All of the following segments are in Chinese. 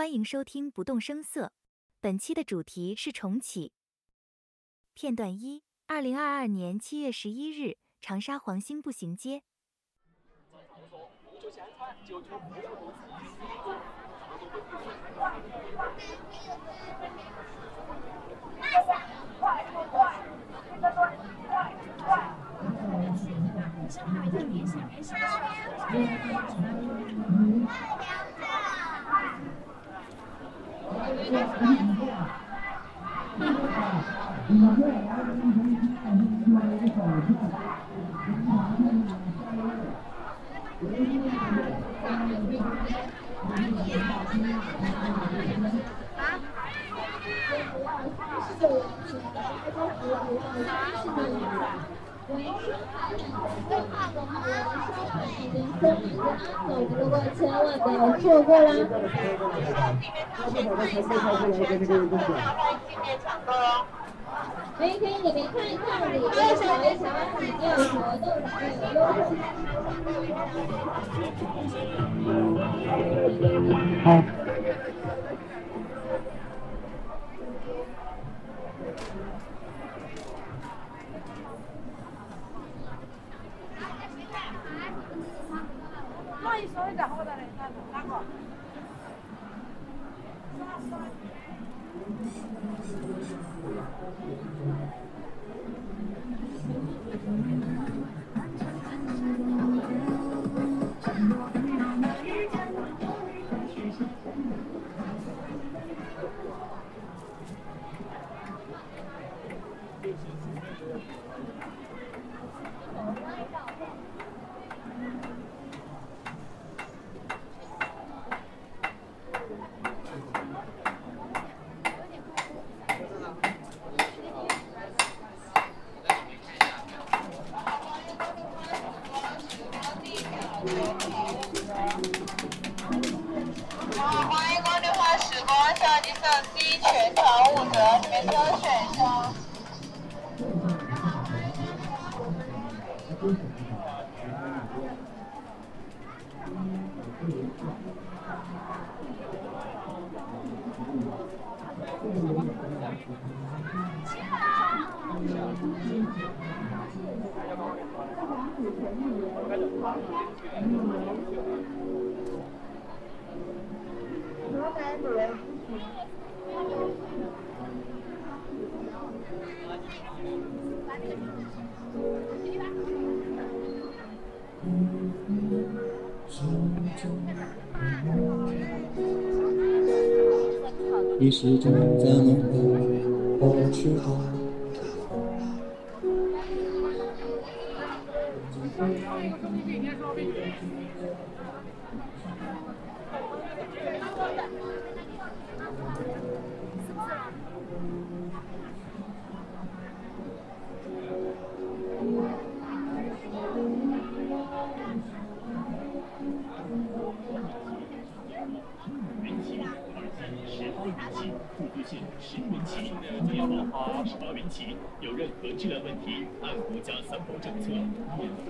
欢迎收听不动声色。本期的主题是重启。片段一：二零二二年七月十一日，长沙黄兴步行街。啊如果千万不要错过啦！可以可以，你们看一看里面小一小里面有活动，有优惠。好。你是 Projector.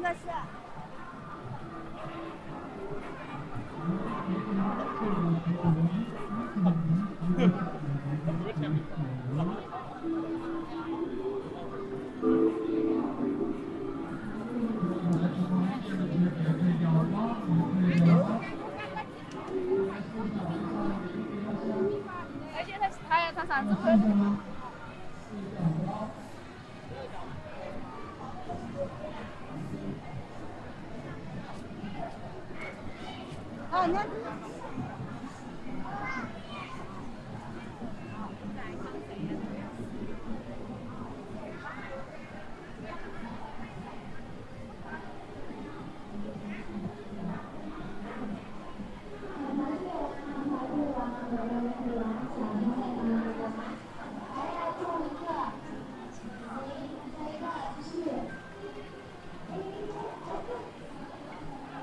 下舞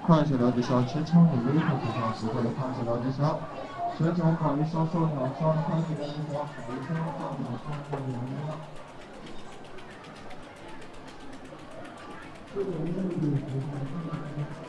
看一下了解下，全场的任何地方，时刻的看一下了解下，全场关于销售量、商品情况、卫生状况、商品来源。这个应该是有时间限制的。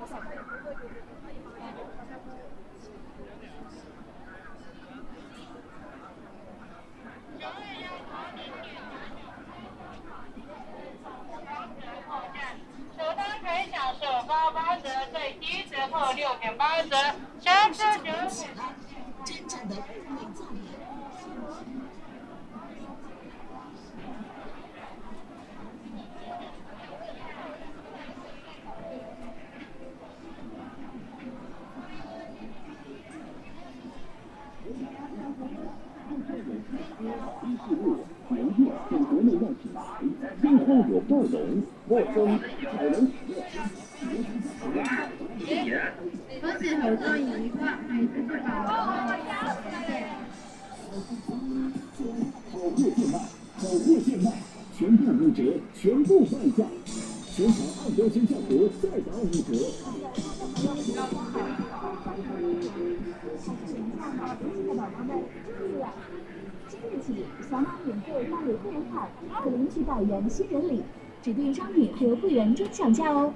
我想像也不会这个价哦。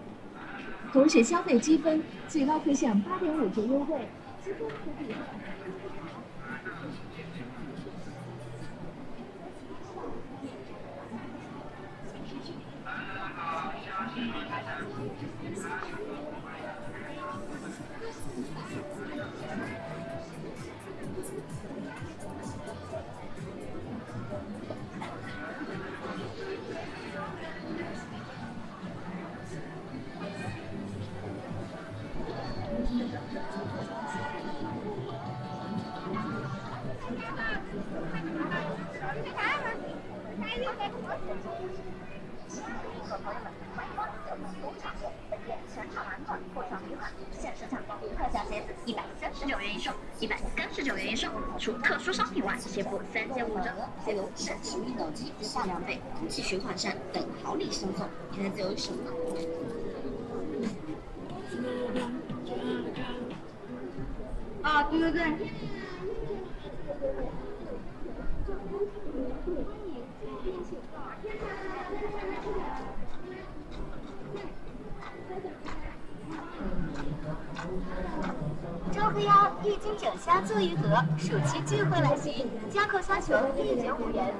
同时消费积分最高可享八点五折优惠积分可抵嗯啊对对对。周黑鸭一斤整虾做一盒暑期聚会来袭加扣虾球立减五元。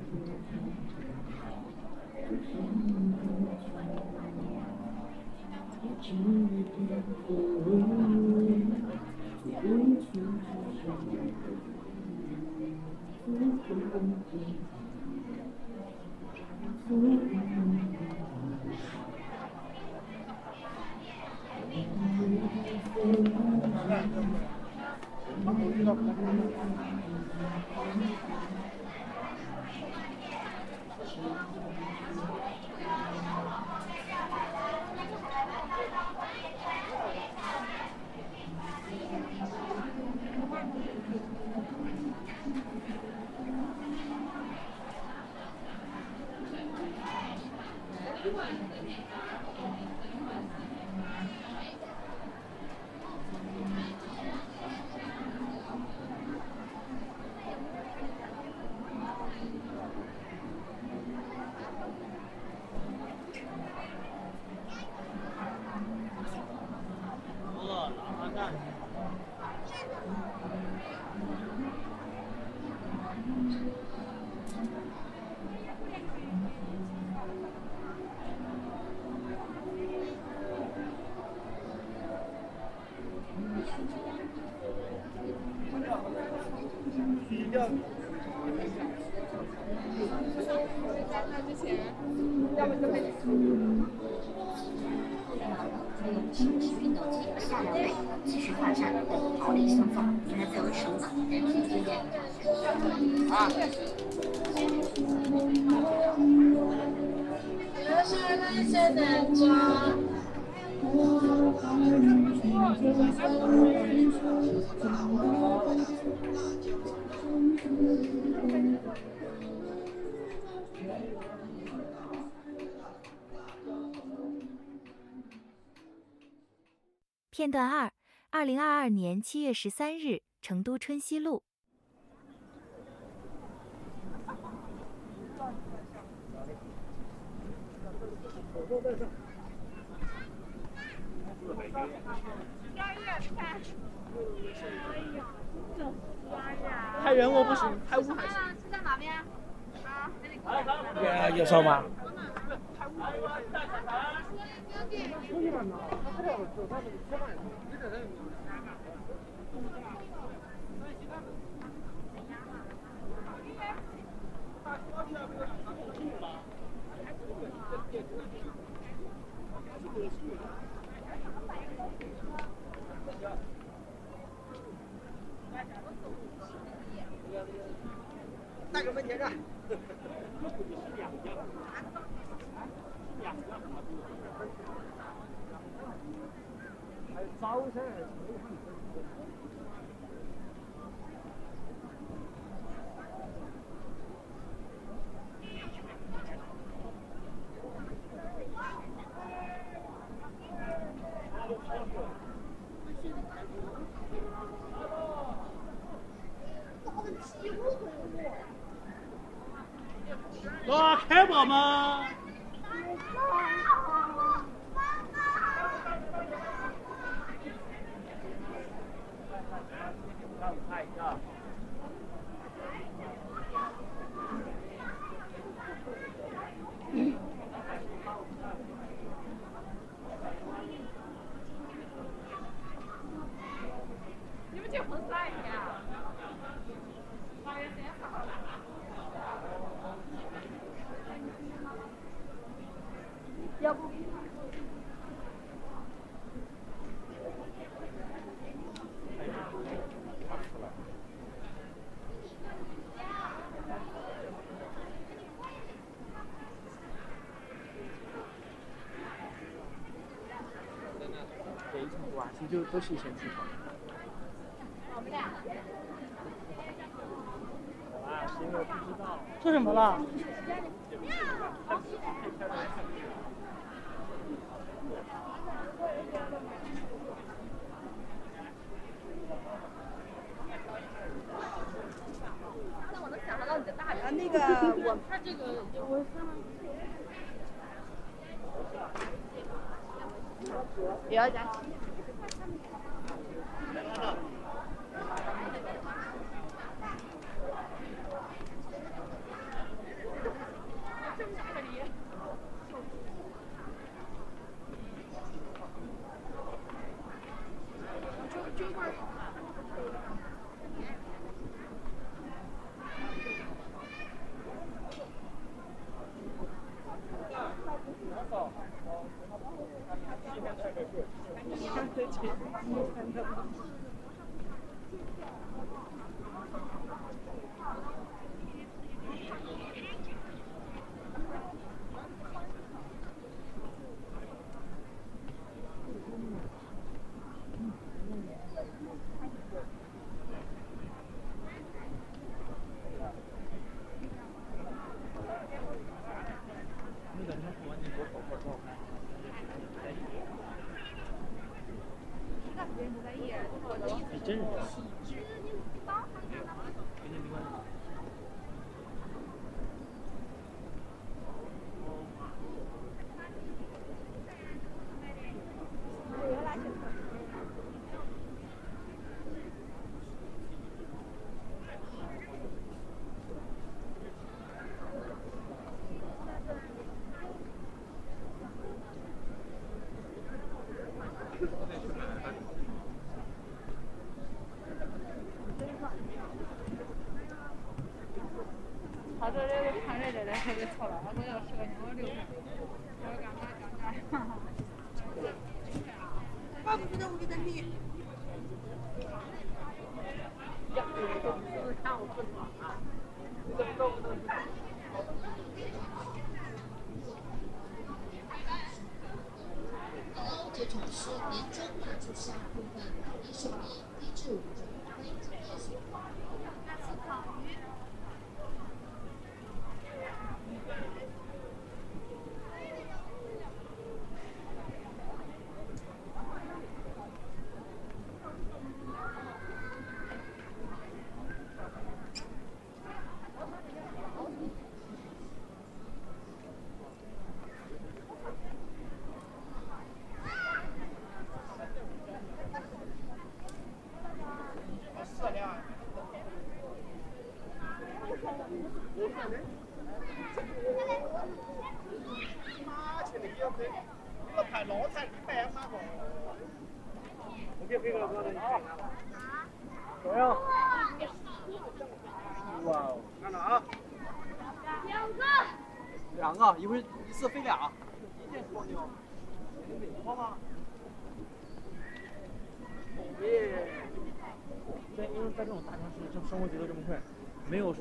嗯。嗯嗯嗯嗯嗯嗯嗯片段二，二零二二年七月十三日，成都春熙路。太远我不行，太雾还行。是在哪边？啊，要要扫吗？那个门前站。hers.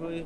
没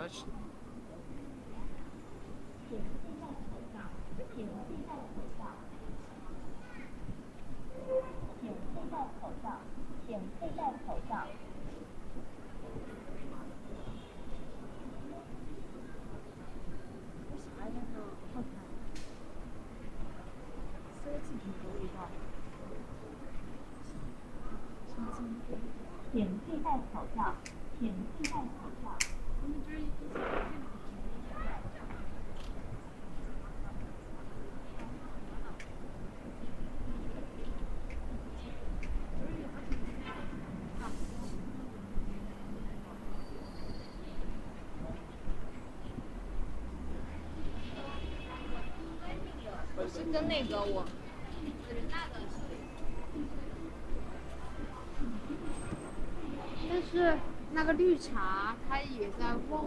удачно. 是跟那个我但是那个绿茶他也在问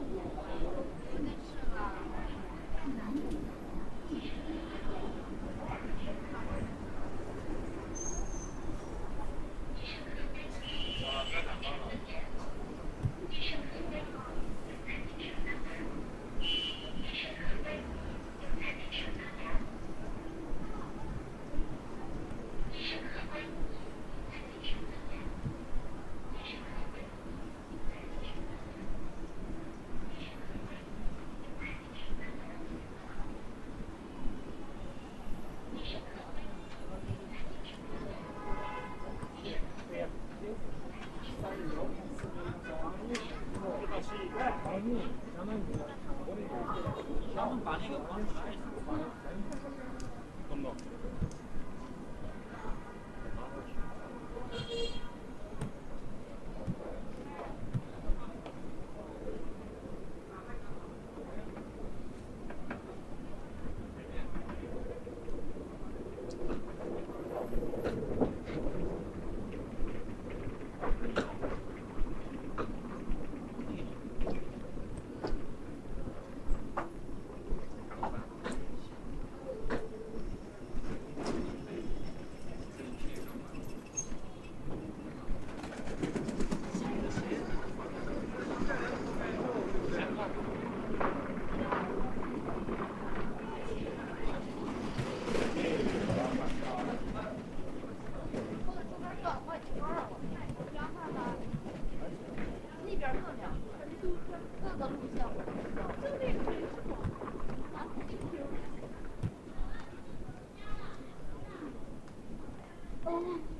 这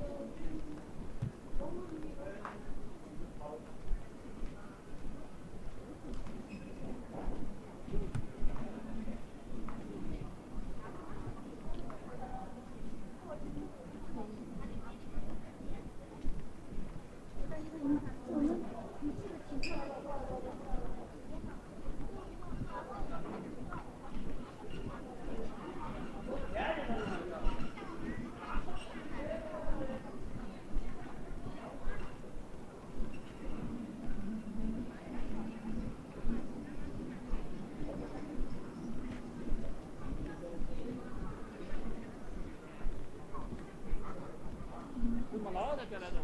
galera.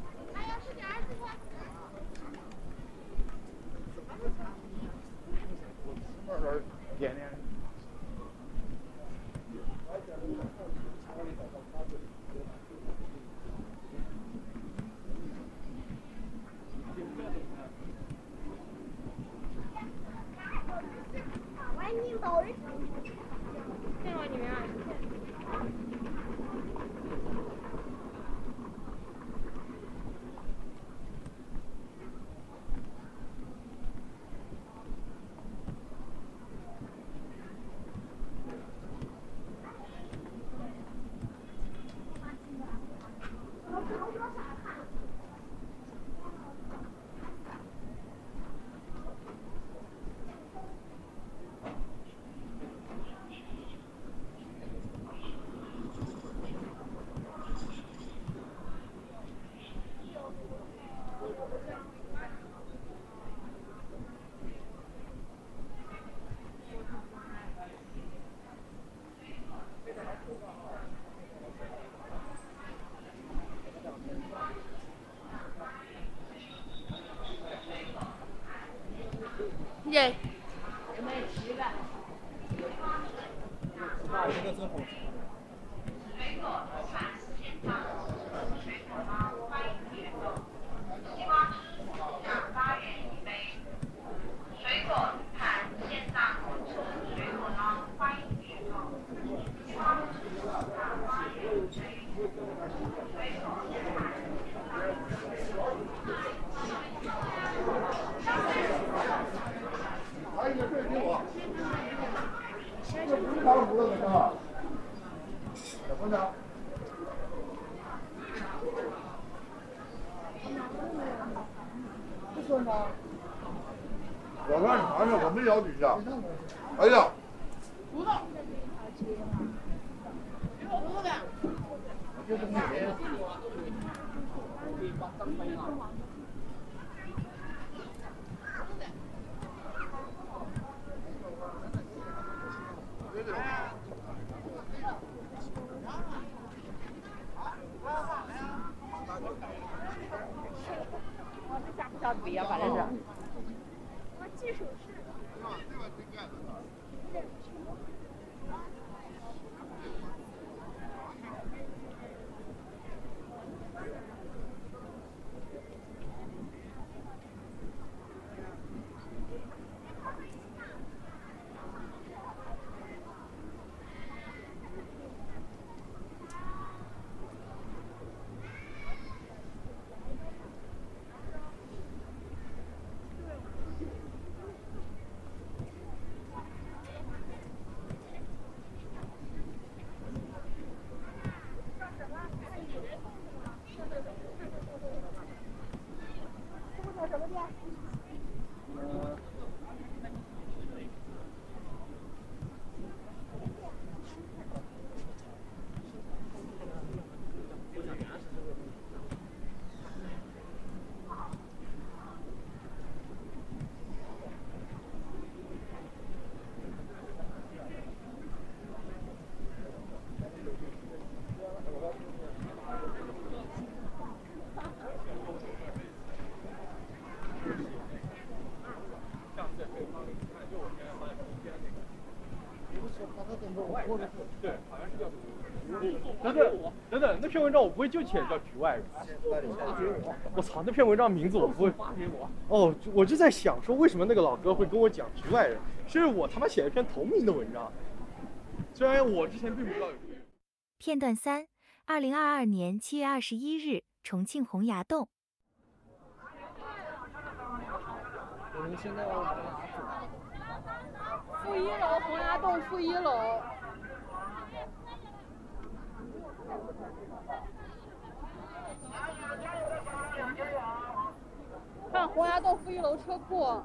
gì? 什么？店等等等，那篇文章我不会就写叫局外人。我操，那篇文章名字我不会。发给我哦，我就在想说，为什么那个老哥会跟我讲局外人？是我他妈写了一篇同名的文章，虽然我之前并不知道有。片段三，二零二二年七月二十一日，重庆洪崖洞。我们现在要往哪走？负一楼洪崖洞负一楼。看洪崖洞负一楼车库，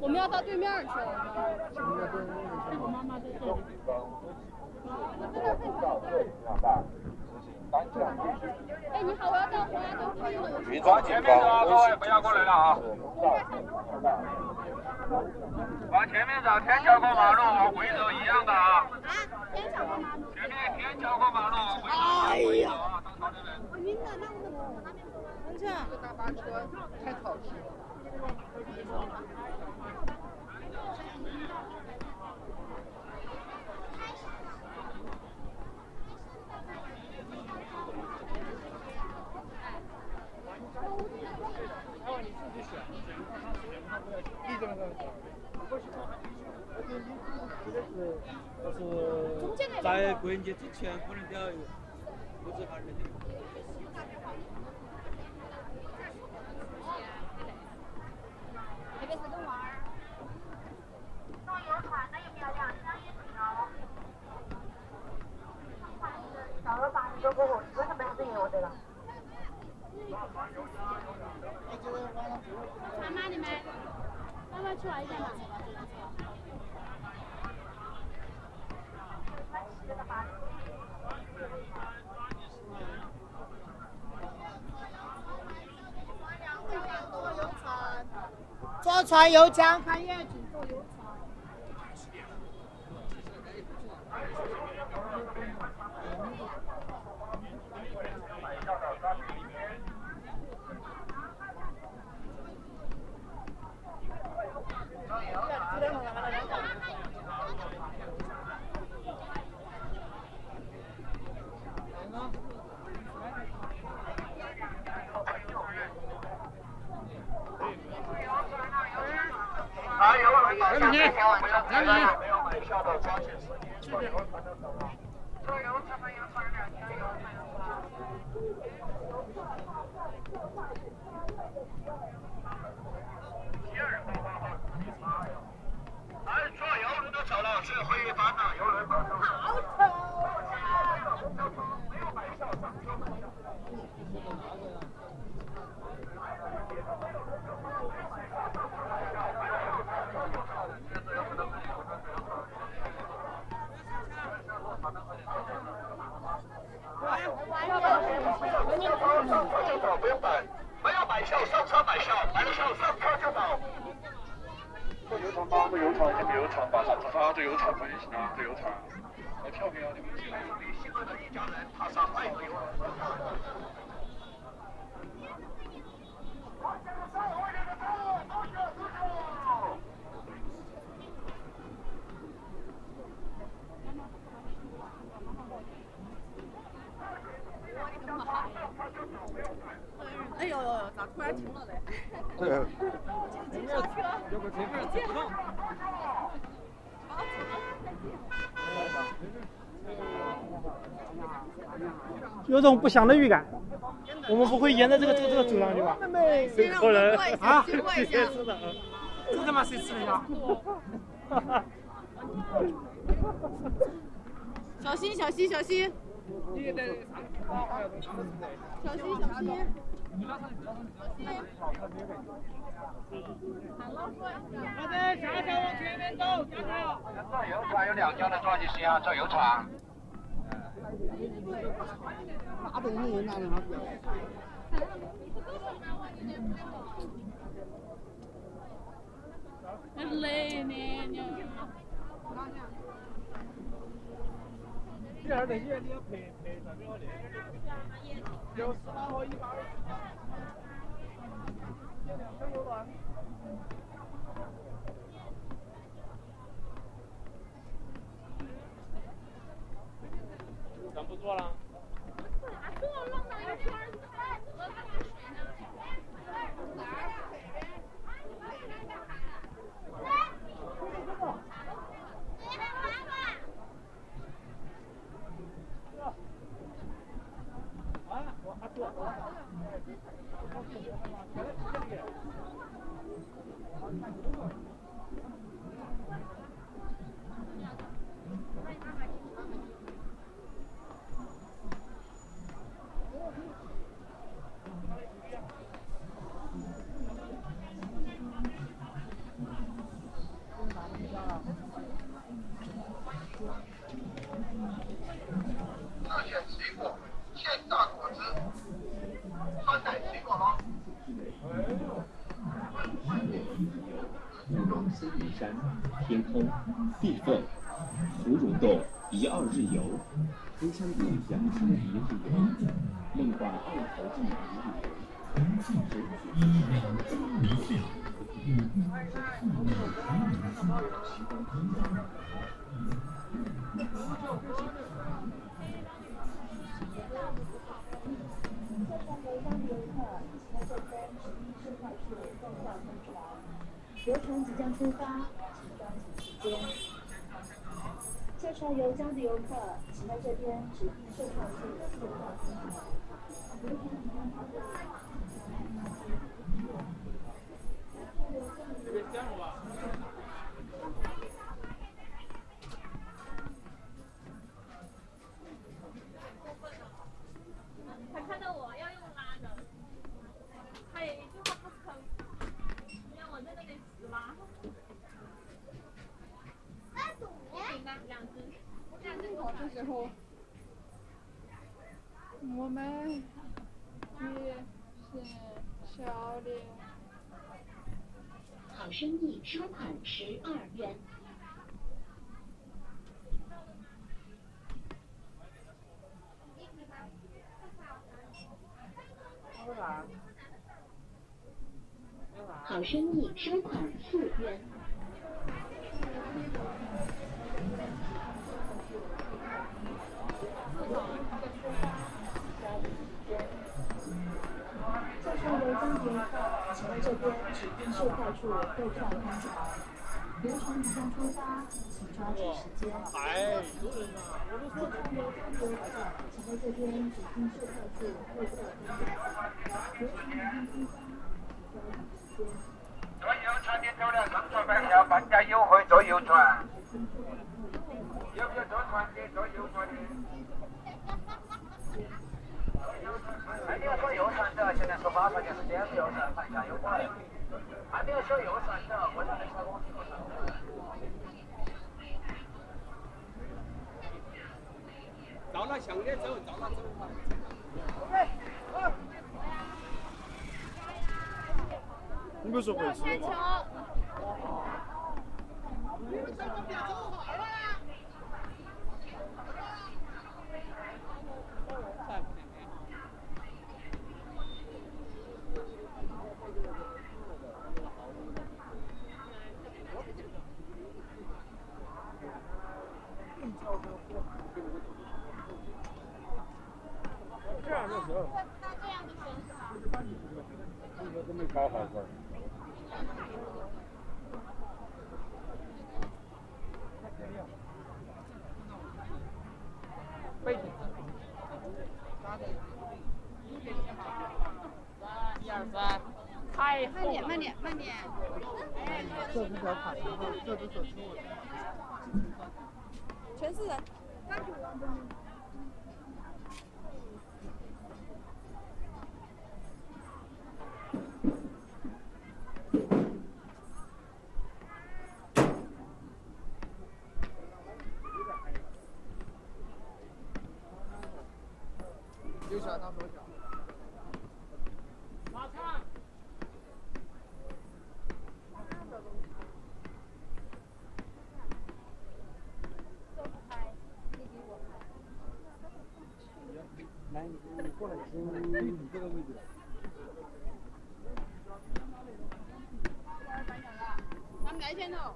我们要到对面去了。我妈妈在这里。哎，你好，我要到洪崖洞负一楼。去抓前面走啊，各位不要过来了啊！往前面走，天桥过马路，往回走一样的啊。天桥过马路。前面天桥过马路，往回走。哎呀！我晕了，那我们那边走。这大巴车太讨厌了。就是在国庆节之前不能钓鱼，不是还是那个。那边是个娃儿。坐游船的有没有两箱一瓶哦？到了八点多过后，基本上没啥子业务的了。船吗？你们？要不要去玩一下嘛？坐拆油枪开业景，坐游船。啊，游轮到下面前往正北岸，没有买票的抓紧时间坐游船就走了。坐游船的游船两箱游船。哎，坐游轮都走了，是回班了，游轮马上。好丑没有买票上车买票。上车就走，不用等。没有买票，上车买票，买了票上车就走。坐游船吧，坐游船，先别游船吧，上车啊，坐游船可就行了，坐游船。买票没有？你们去。你喜欢的一家人踏上爱国游轮。哎呦呦呦，咋突然停了嘞？对，上车，有个这边接不动。有种不祥的预感。我们不会沿着这个这个这个走上去吧？先让我们过一下，啊！谁吃的？这他妈谁吃的呀？小心小心小心！小心小心！好的，下车往前面走，下车。坐游船有两家的抓紧时间啊，坐游船。哪不能哪里哪很累呢，你。第二等线你要赔赔上面我那个，六十八和一百二十八。这两个游轮。咱不做了。特选水果，现榨果汁，酸奶水果吗？芙蓉森林山，天空，地缝，芙蓉洞一二日游，黑山谷养生一日游，梦幻二头记一日游。游船即将出发，下船游江的游客，请在这边指定售票处购票进场。游船即将出发。他看到我要用拉的，他有一句话不吭，让我在那里死拉。两只，两只好的时候，我们也是小的。好生意收款十二元。好生意收款四元。售票处购票观赏。游船即将出发，请抓紧时间。哎，有人啊！我都说下船游江的游客，请在这边指定售票处购票观赏。游船即将出发，请抓紧时间。坐游船的走了上船买票，半价优惠坐游船。有没有坐船的？坐游船的？还没有坐游船的，现在说八块钱是电子游船，半价优惠。到了走到了走你不是会说吗这个都没搞好事儿。背景。三一二三，太慢点慢点慢点。这只小卡车，这只小车。全是人。右下当左脚。马上。来，你你过来，你你这个位置。他们来先头。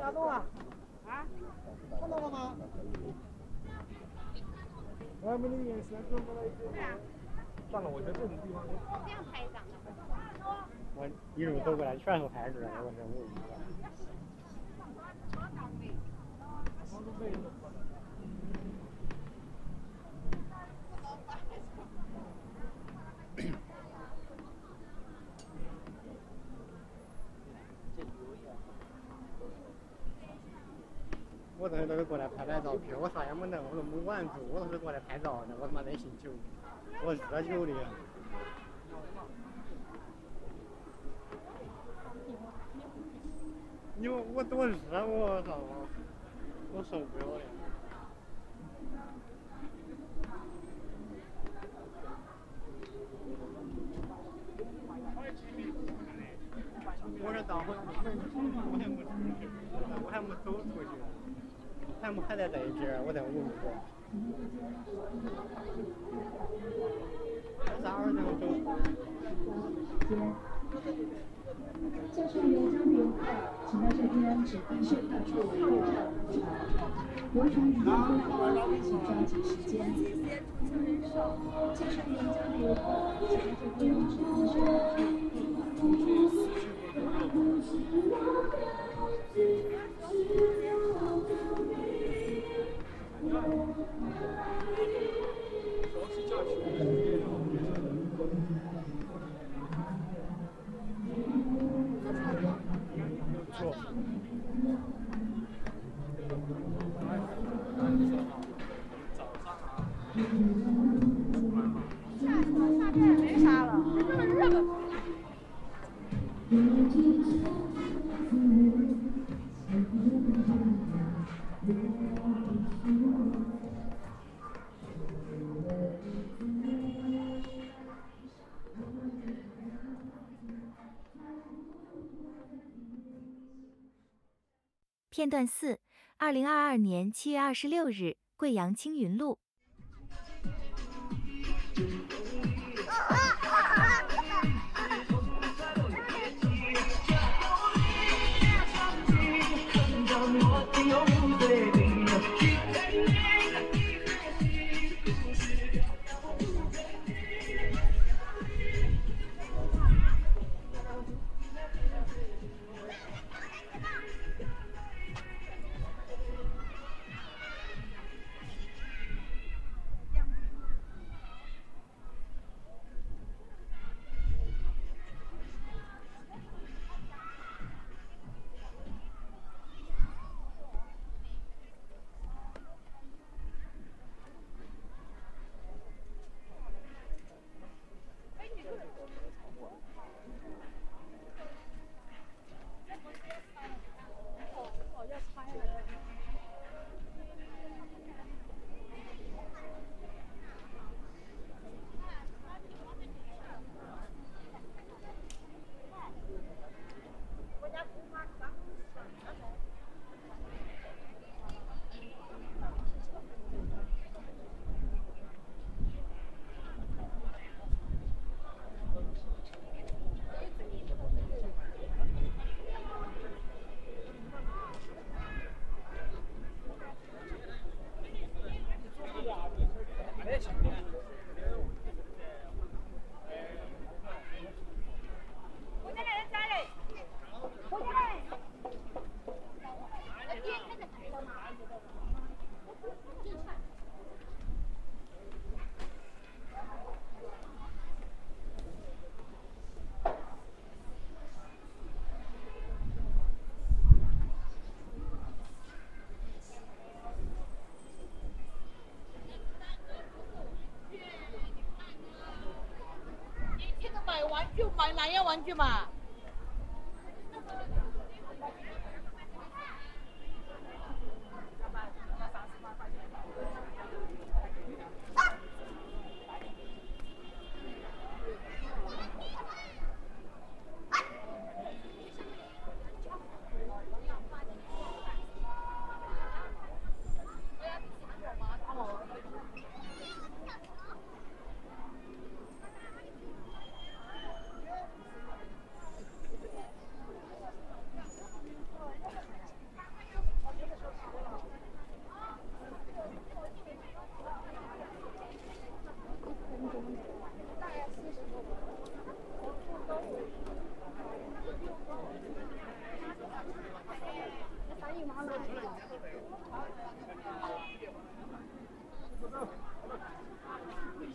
拿动了。啊？看到了吗？我还没那个眼神，看不来。我觉得这种地方。这样拍一张。我一路走过来，全是拍出我真无语了。我这都是过来拍拍照片，我啥也没弄，我都没玩住，我都是过来拍照的，我他妈真心酒，我热酒的。你我我多热，我操！我受不了了。我这大会，我还没出去，我还没走出去，还没还在这一边，我在屋里边。啥时候能走？驾驶员将留后，请到这边指定售票处入站入场。由于已经规划，请抓紧时间。驾驶员将留后，请到这边指定售票处入站。没啥了，热片段四，二零二二年七月二十六日，贵阳青云路。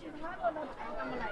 Xinh lắm!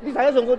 你啥时候我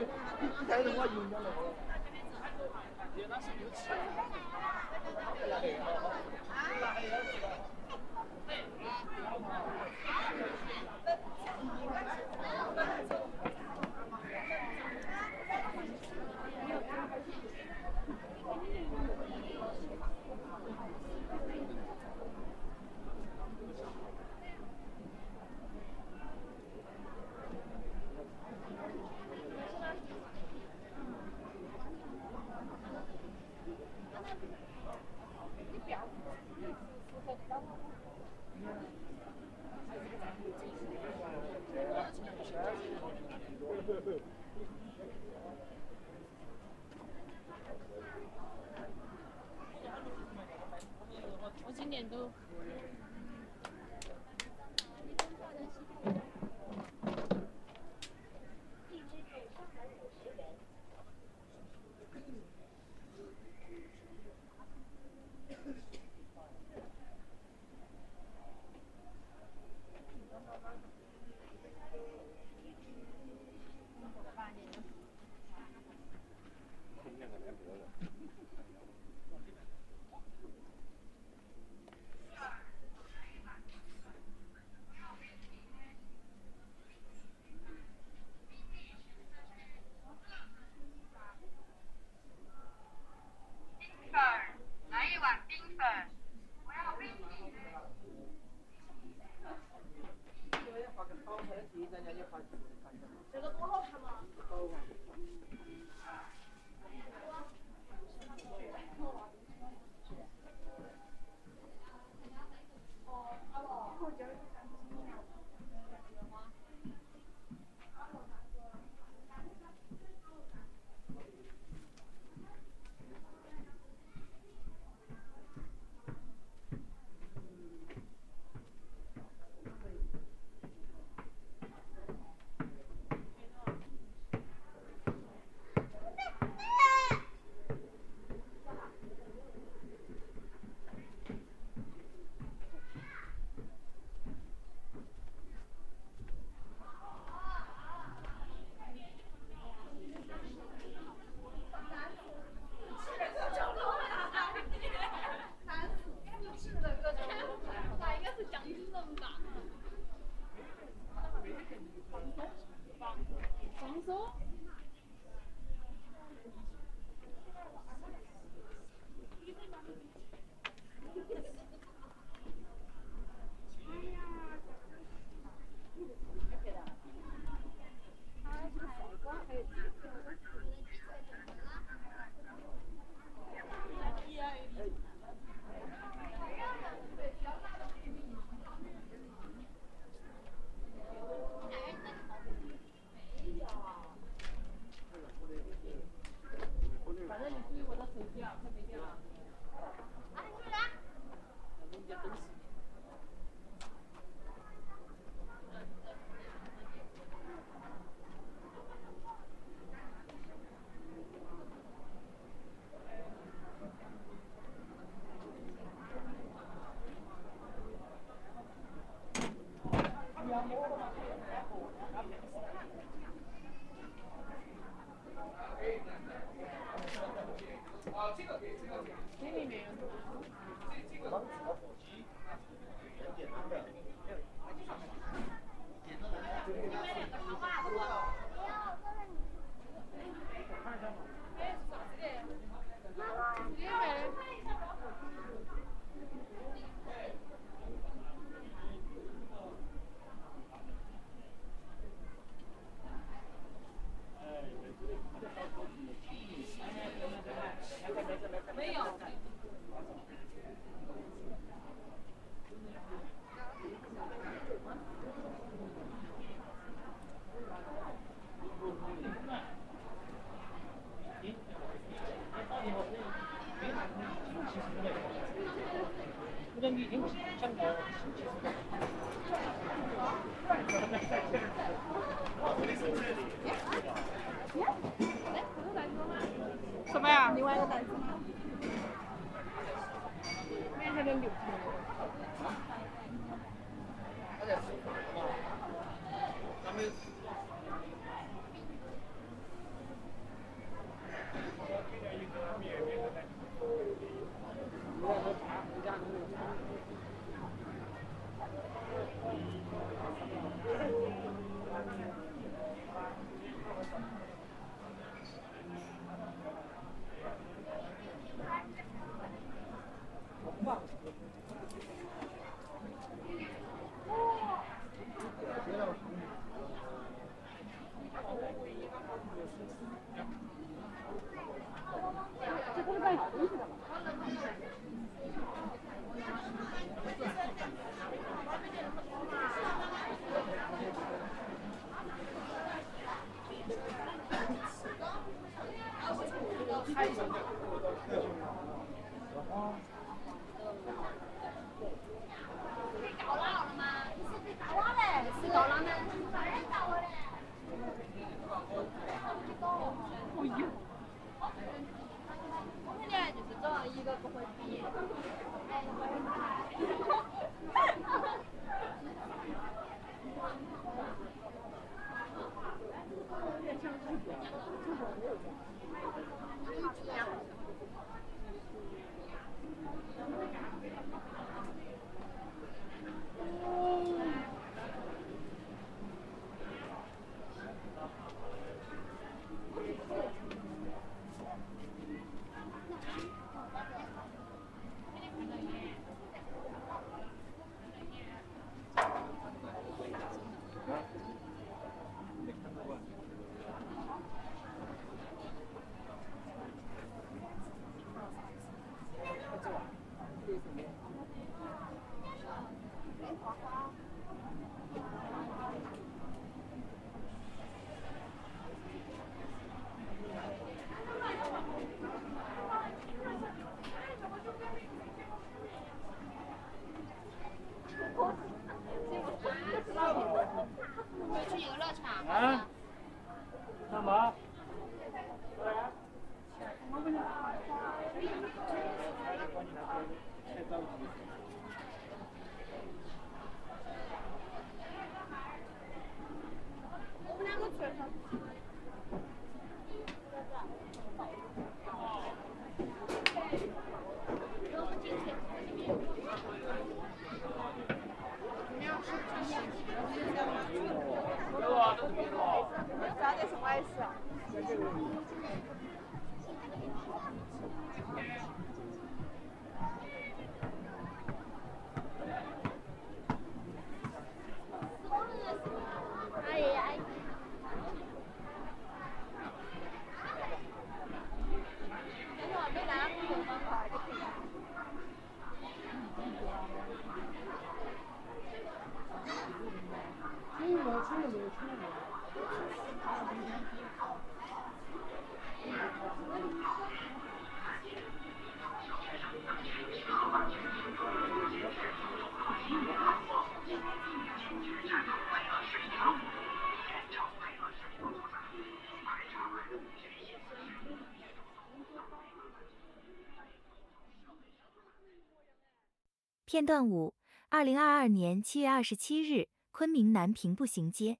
片段五：二零二二年七月二十七日，昆明南平步行街。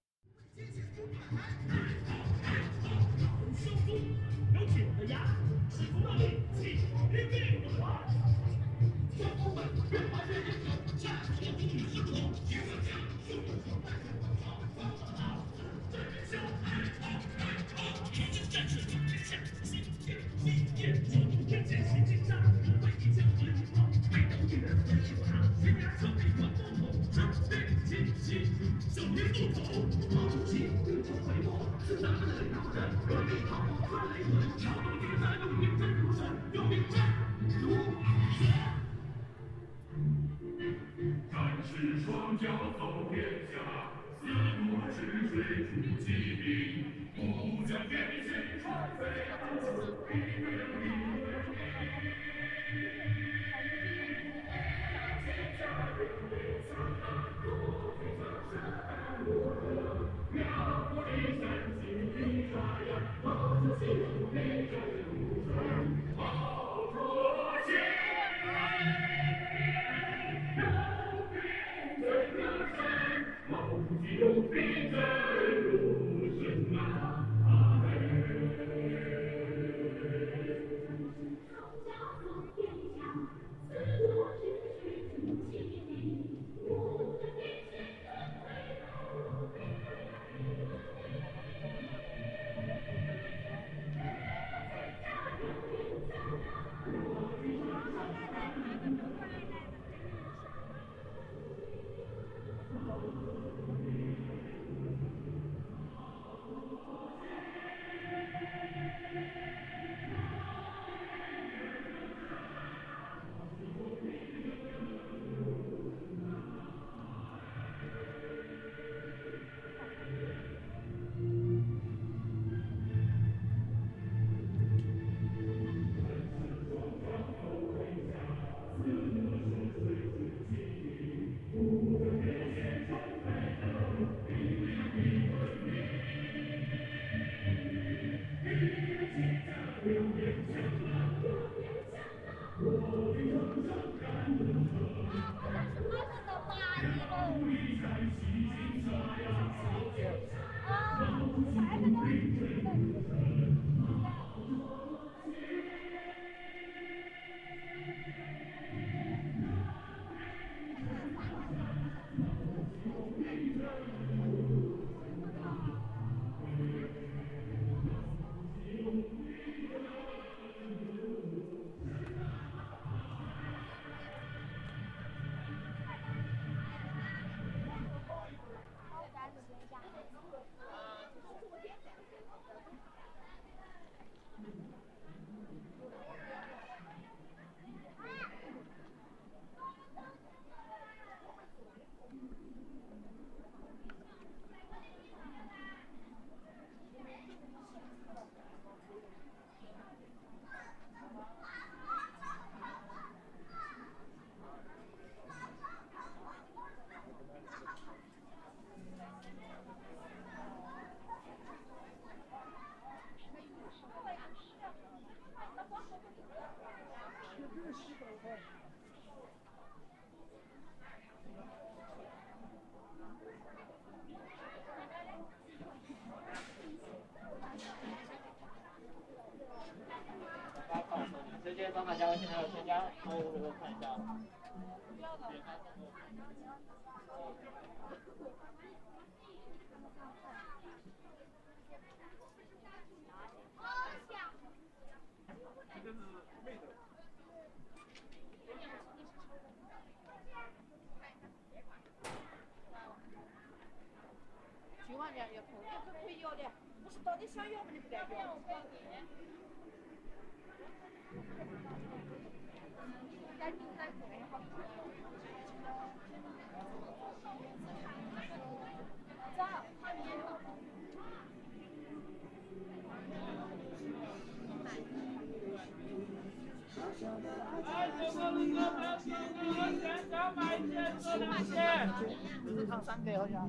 战士双脚走天下，四顾治水除疾病，不将天心传飞扬。小小的阿姐，你的天地。这套三个好像。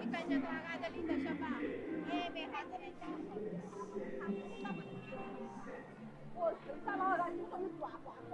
你感觉他阿德里的小宝，也没孩子的家伙，他不知道我的名字。你说你抓瓜子。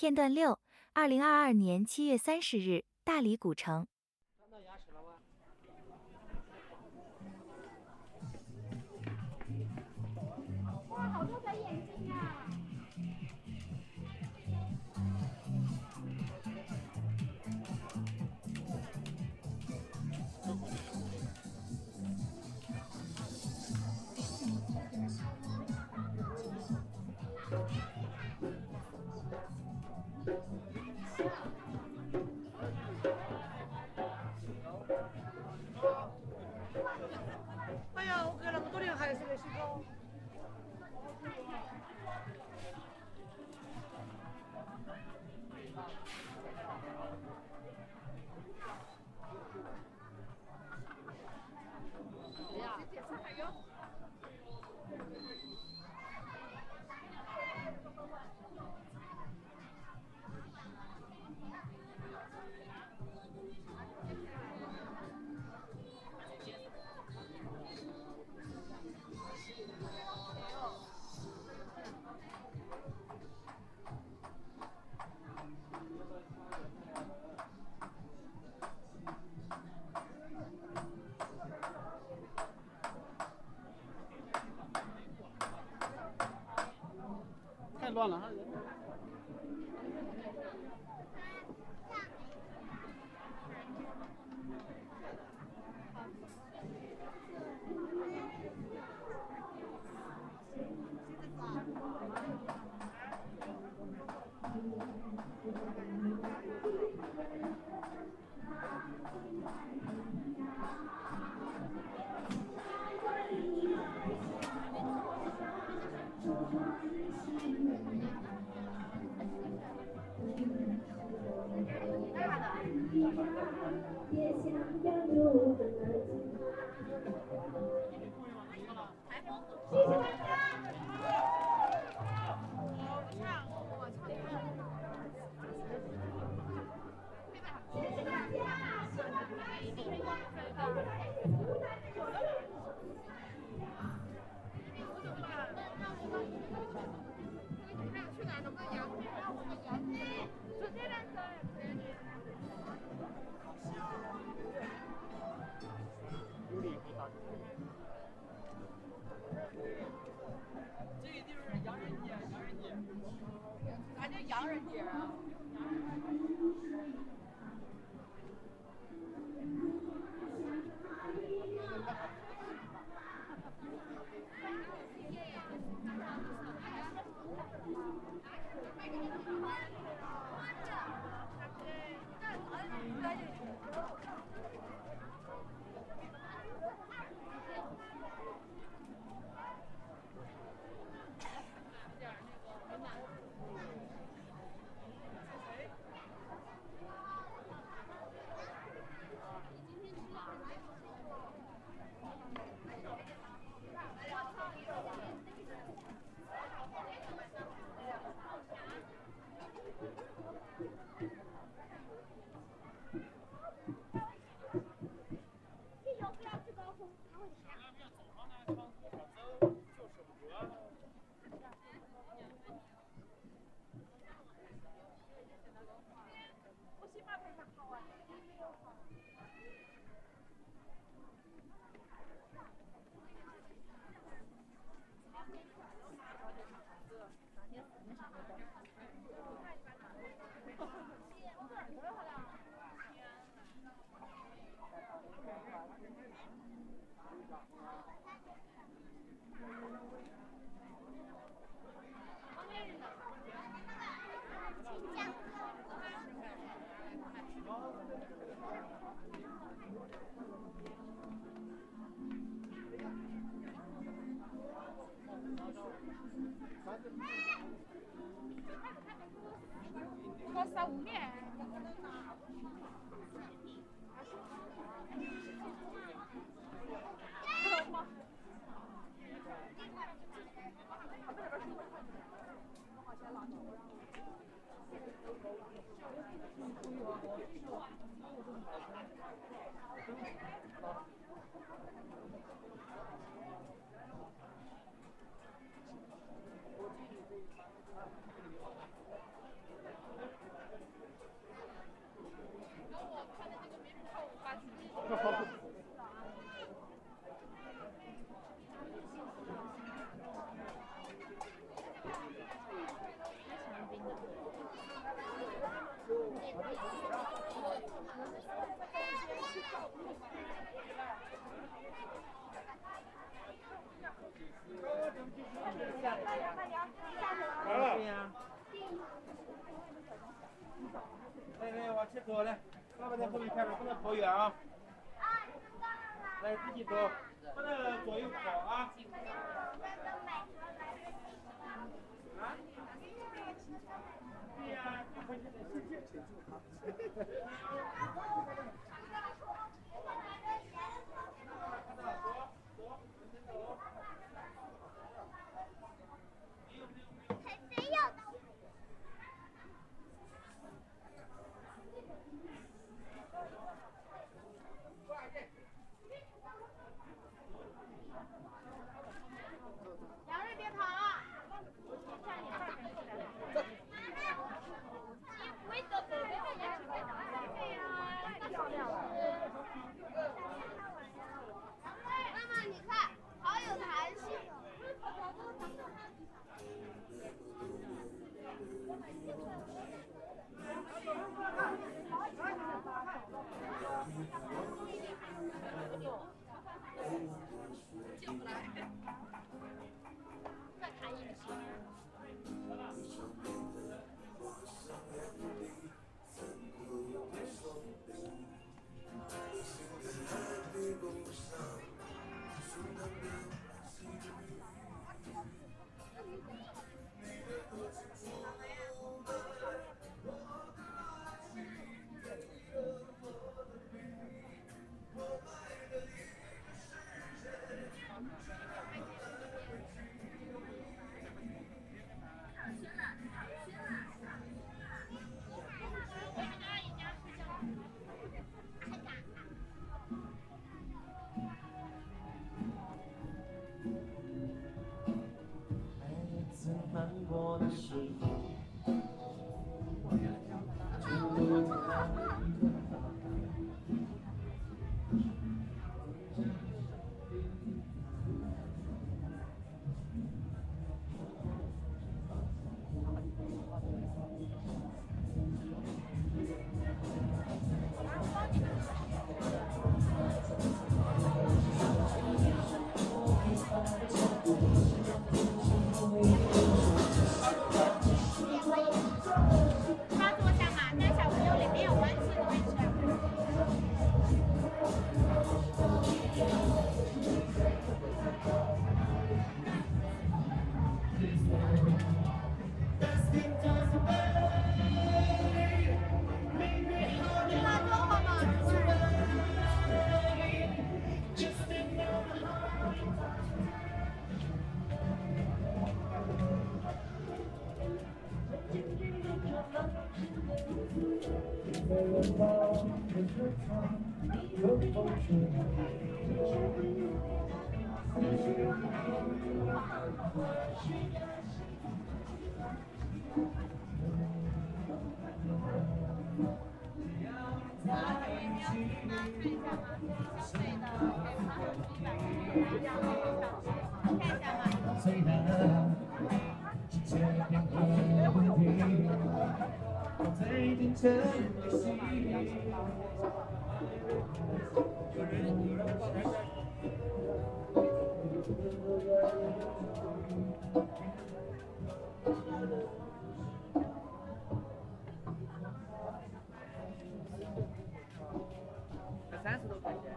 片段六二零二二年七月三十日大理古城。我十五年。来了。来来，往前走来，爸爸在后面看着，不能跑远啊。来，自己走，不能左右跑啊。啊？对呀，回去 não, não. 虽然这片土地放在天真的心。三十多块钱。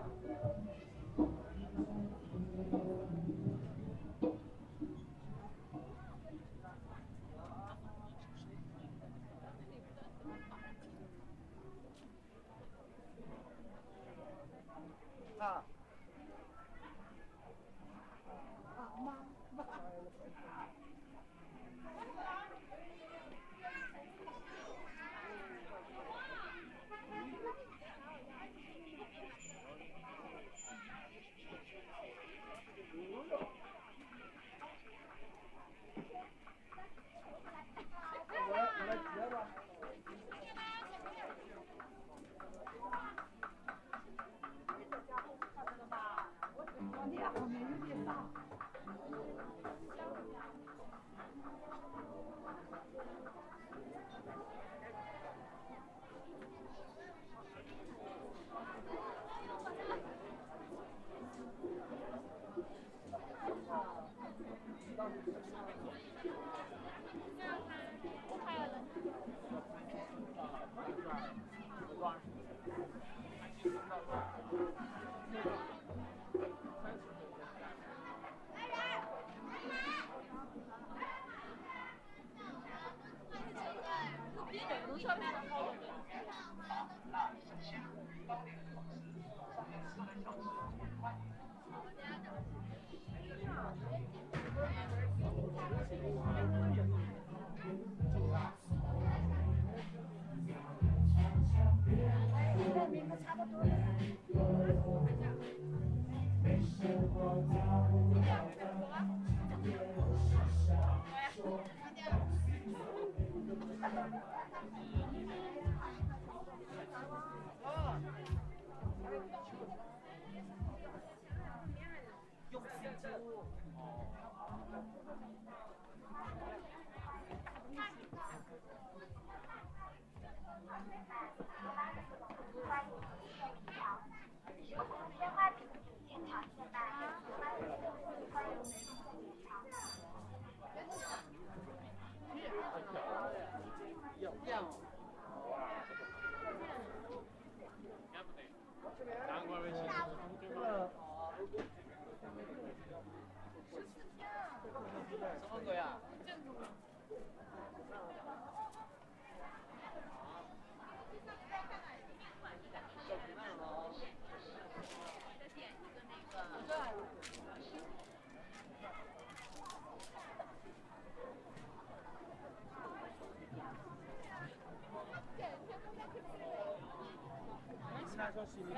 买的是什么？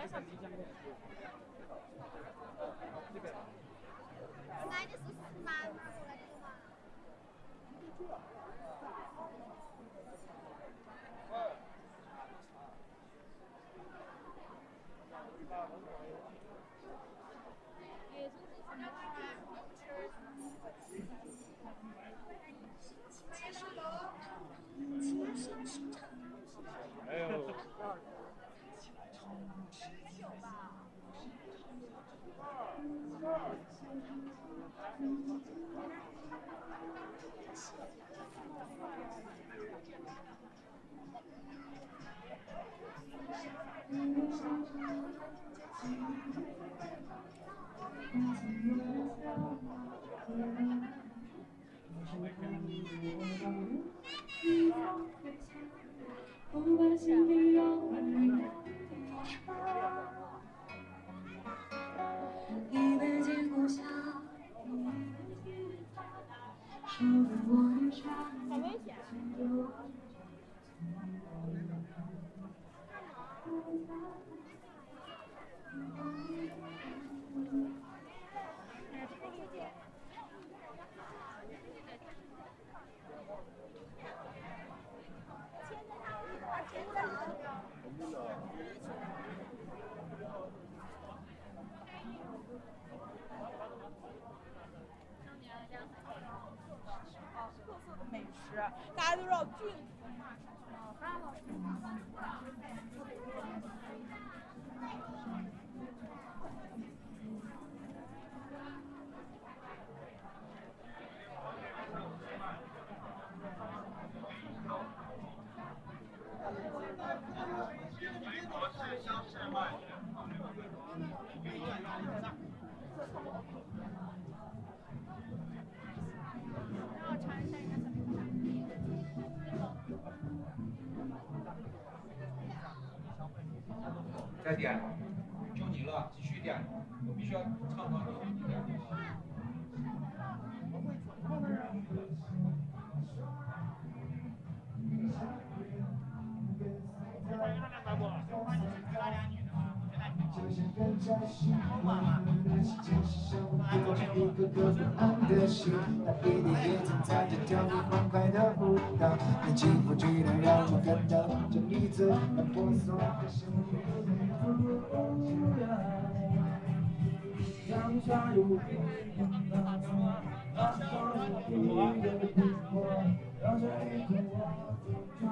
哎呦。不管心里有杯敬故乡，守着我的长的心，那一点也曾在这跳着欢快的舞蹈，那起伏巨大，让我感到这一次那破碎的生命。当下有别人的错，当下有别人的困惑，让这一刻我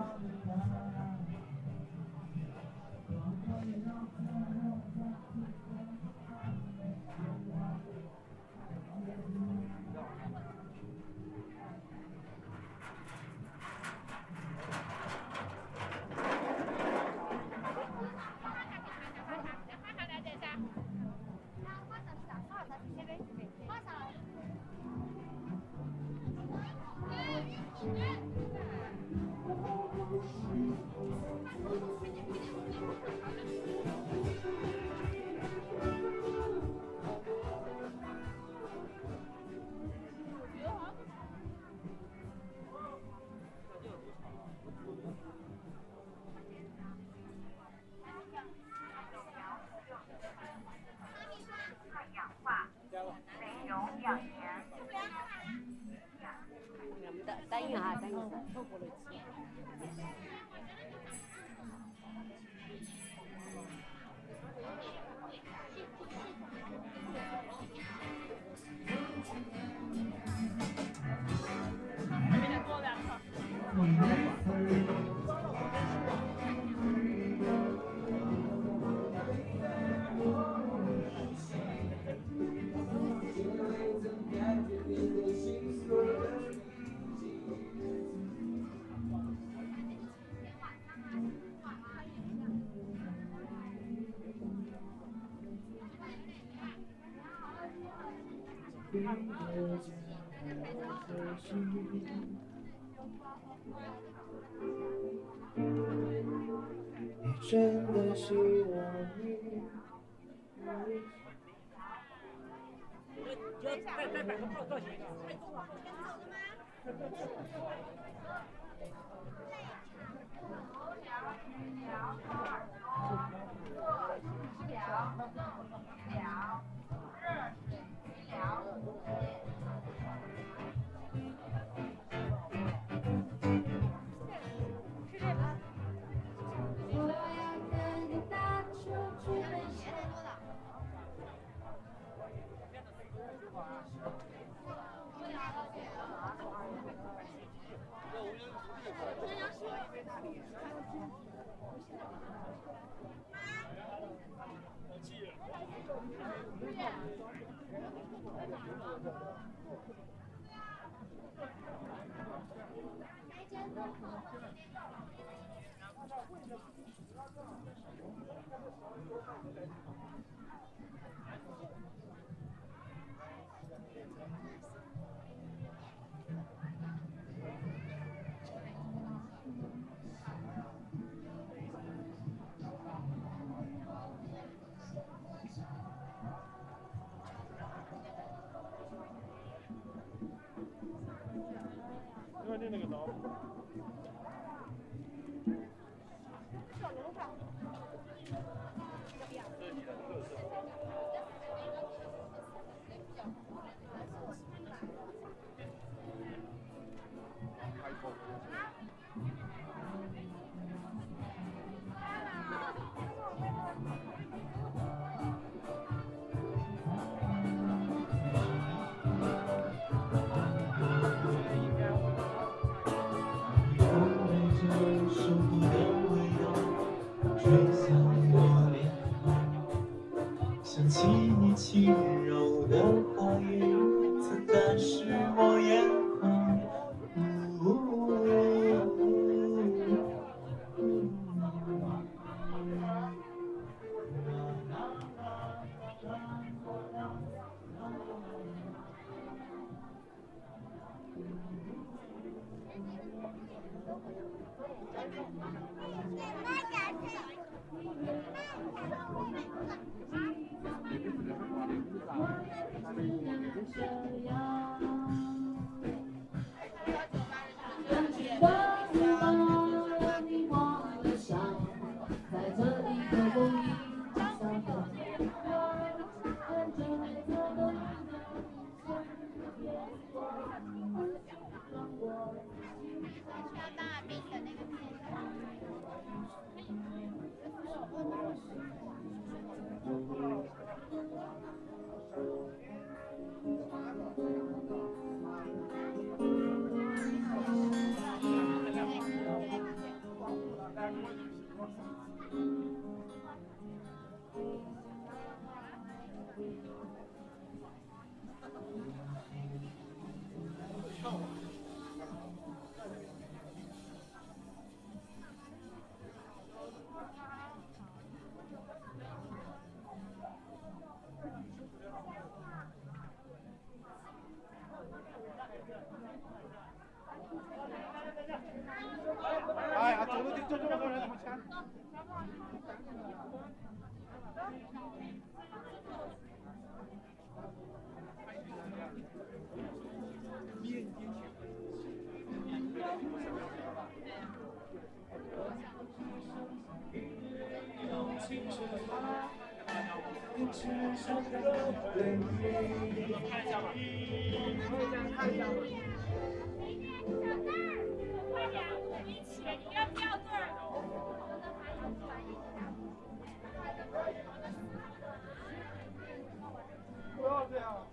等一下，等一下。你真的希望你。再再摆个造型，太重了。小队儿，快点，我给你起，你要不队儿？不要这样。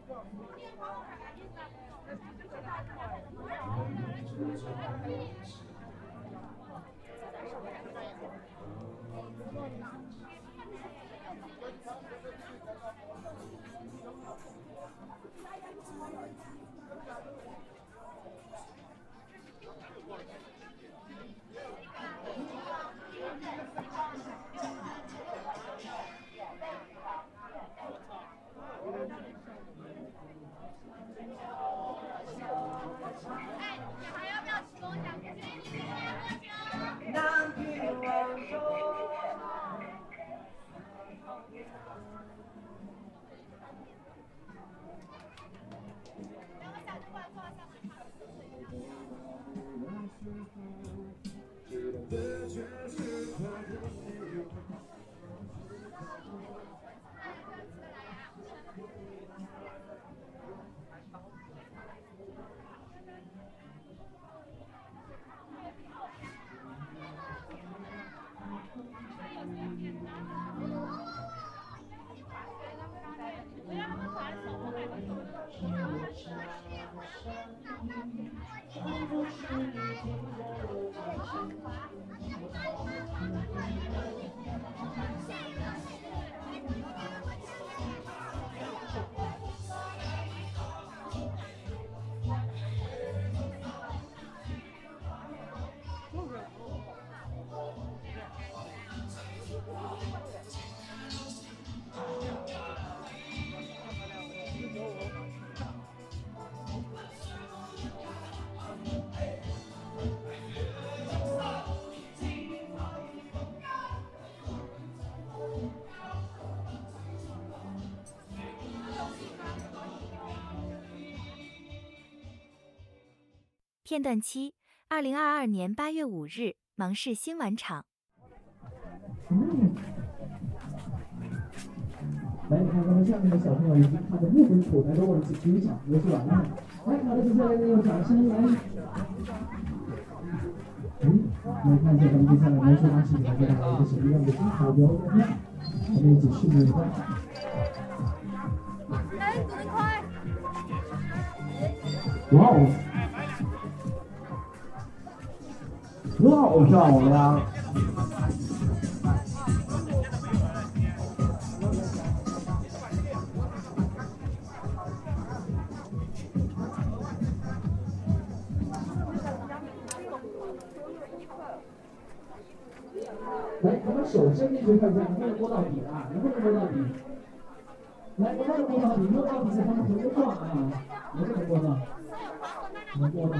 片段七，二零二二年八月五日，芒市新玩场。来，你看咱们下面的小朋友已经看得目瞪口呆的望着举奖游戏完了。来，好的，接下来呢，用掌声来。嗯，来看一下咱们接下来魔术大师给大家带来一个什么样的精彩表演呢？我们一起拭目以待。来，走得快！哇哦，好漂亮！来，咱们手伸进去看一下，能不能摸到底啊？能不能摸到底？来，能不能摸到底？摸到底在他们头上撞啊！能不能摸到？能摸到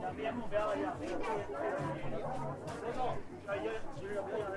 两边目标一样，别。动？要一个其实不要那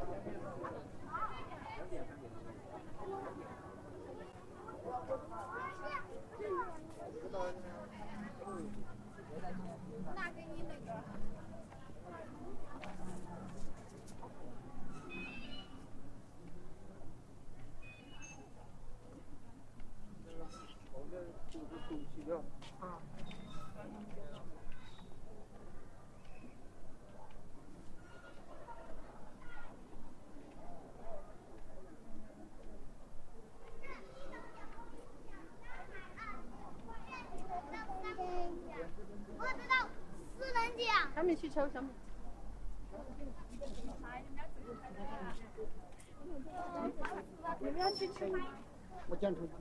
抽什么？你们要去吃吗？我讲出去。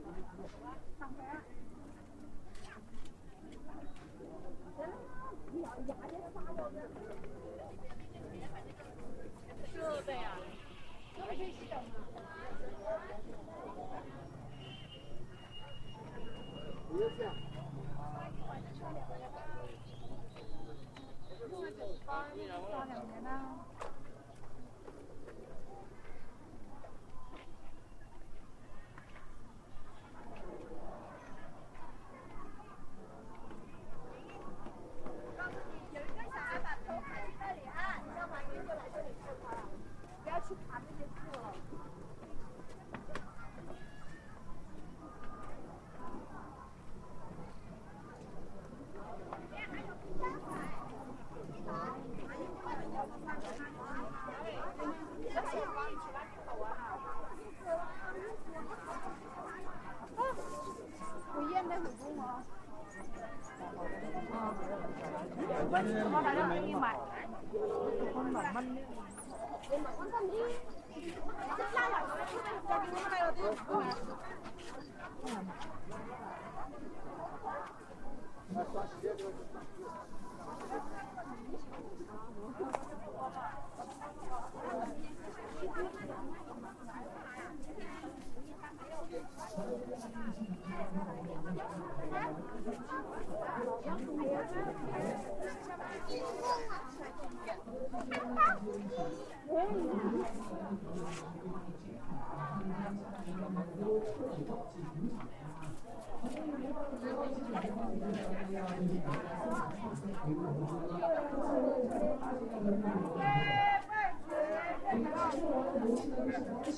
乌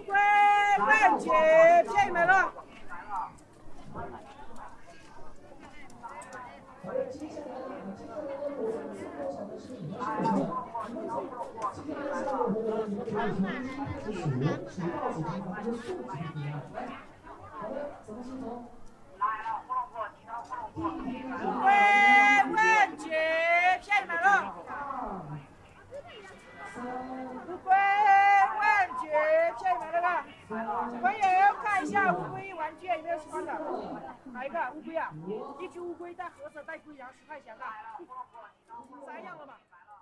龟万姐骗你们了。喂喂姐骗你们了。乌龟万姐骗你们了吧？朋友看一下乌龟玩具有没有喜欢的？哪一个乌龟啊？一只乌龟带盒子带龟粮十块钱的，三样了吧？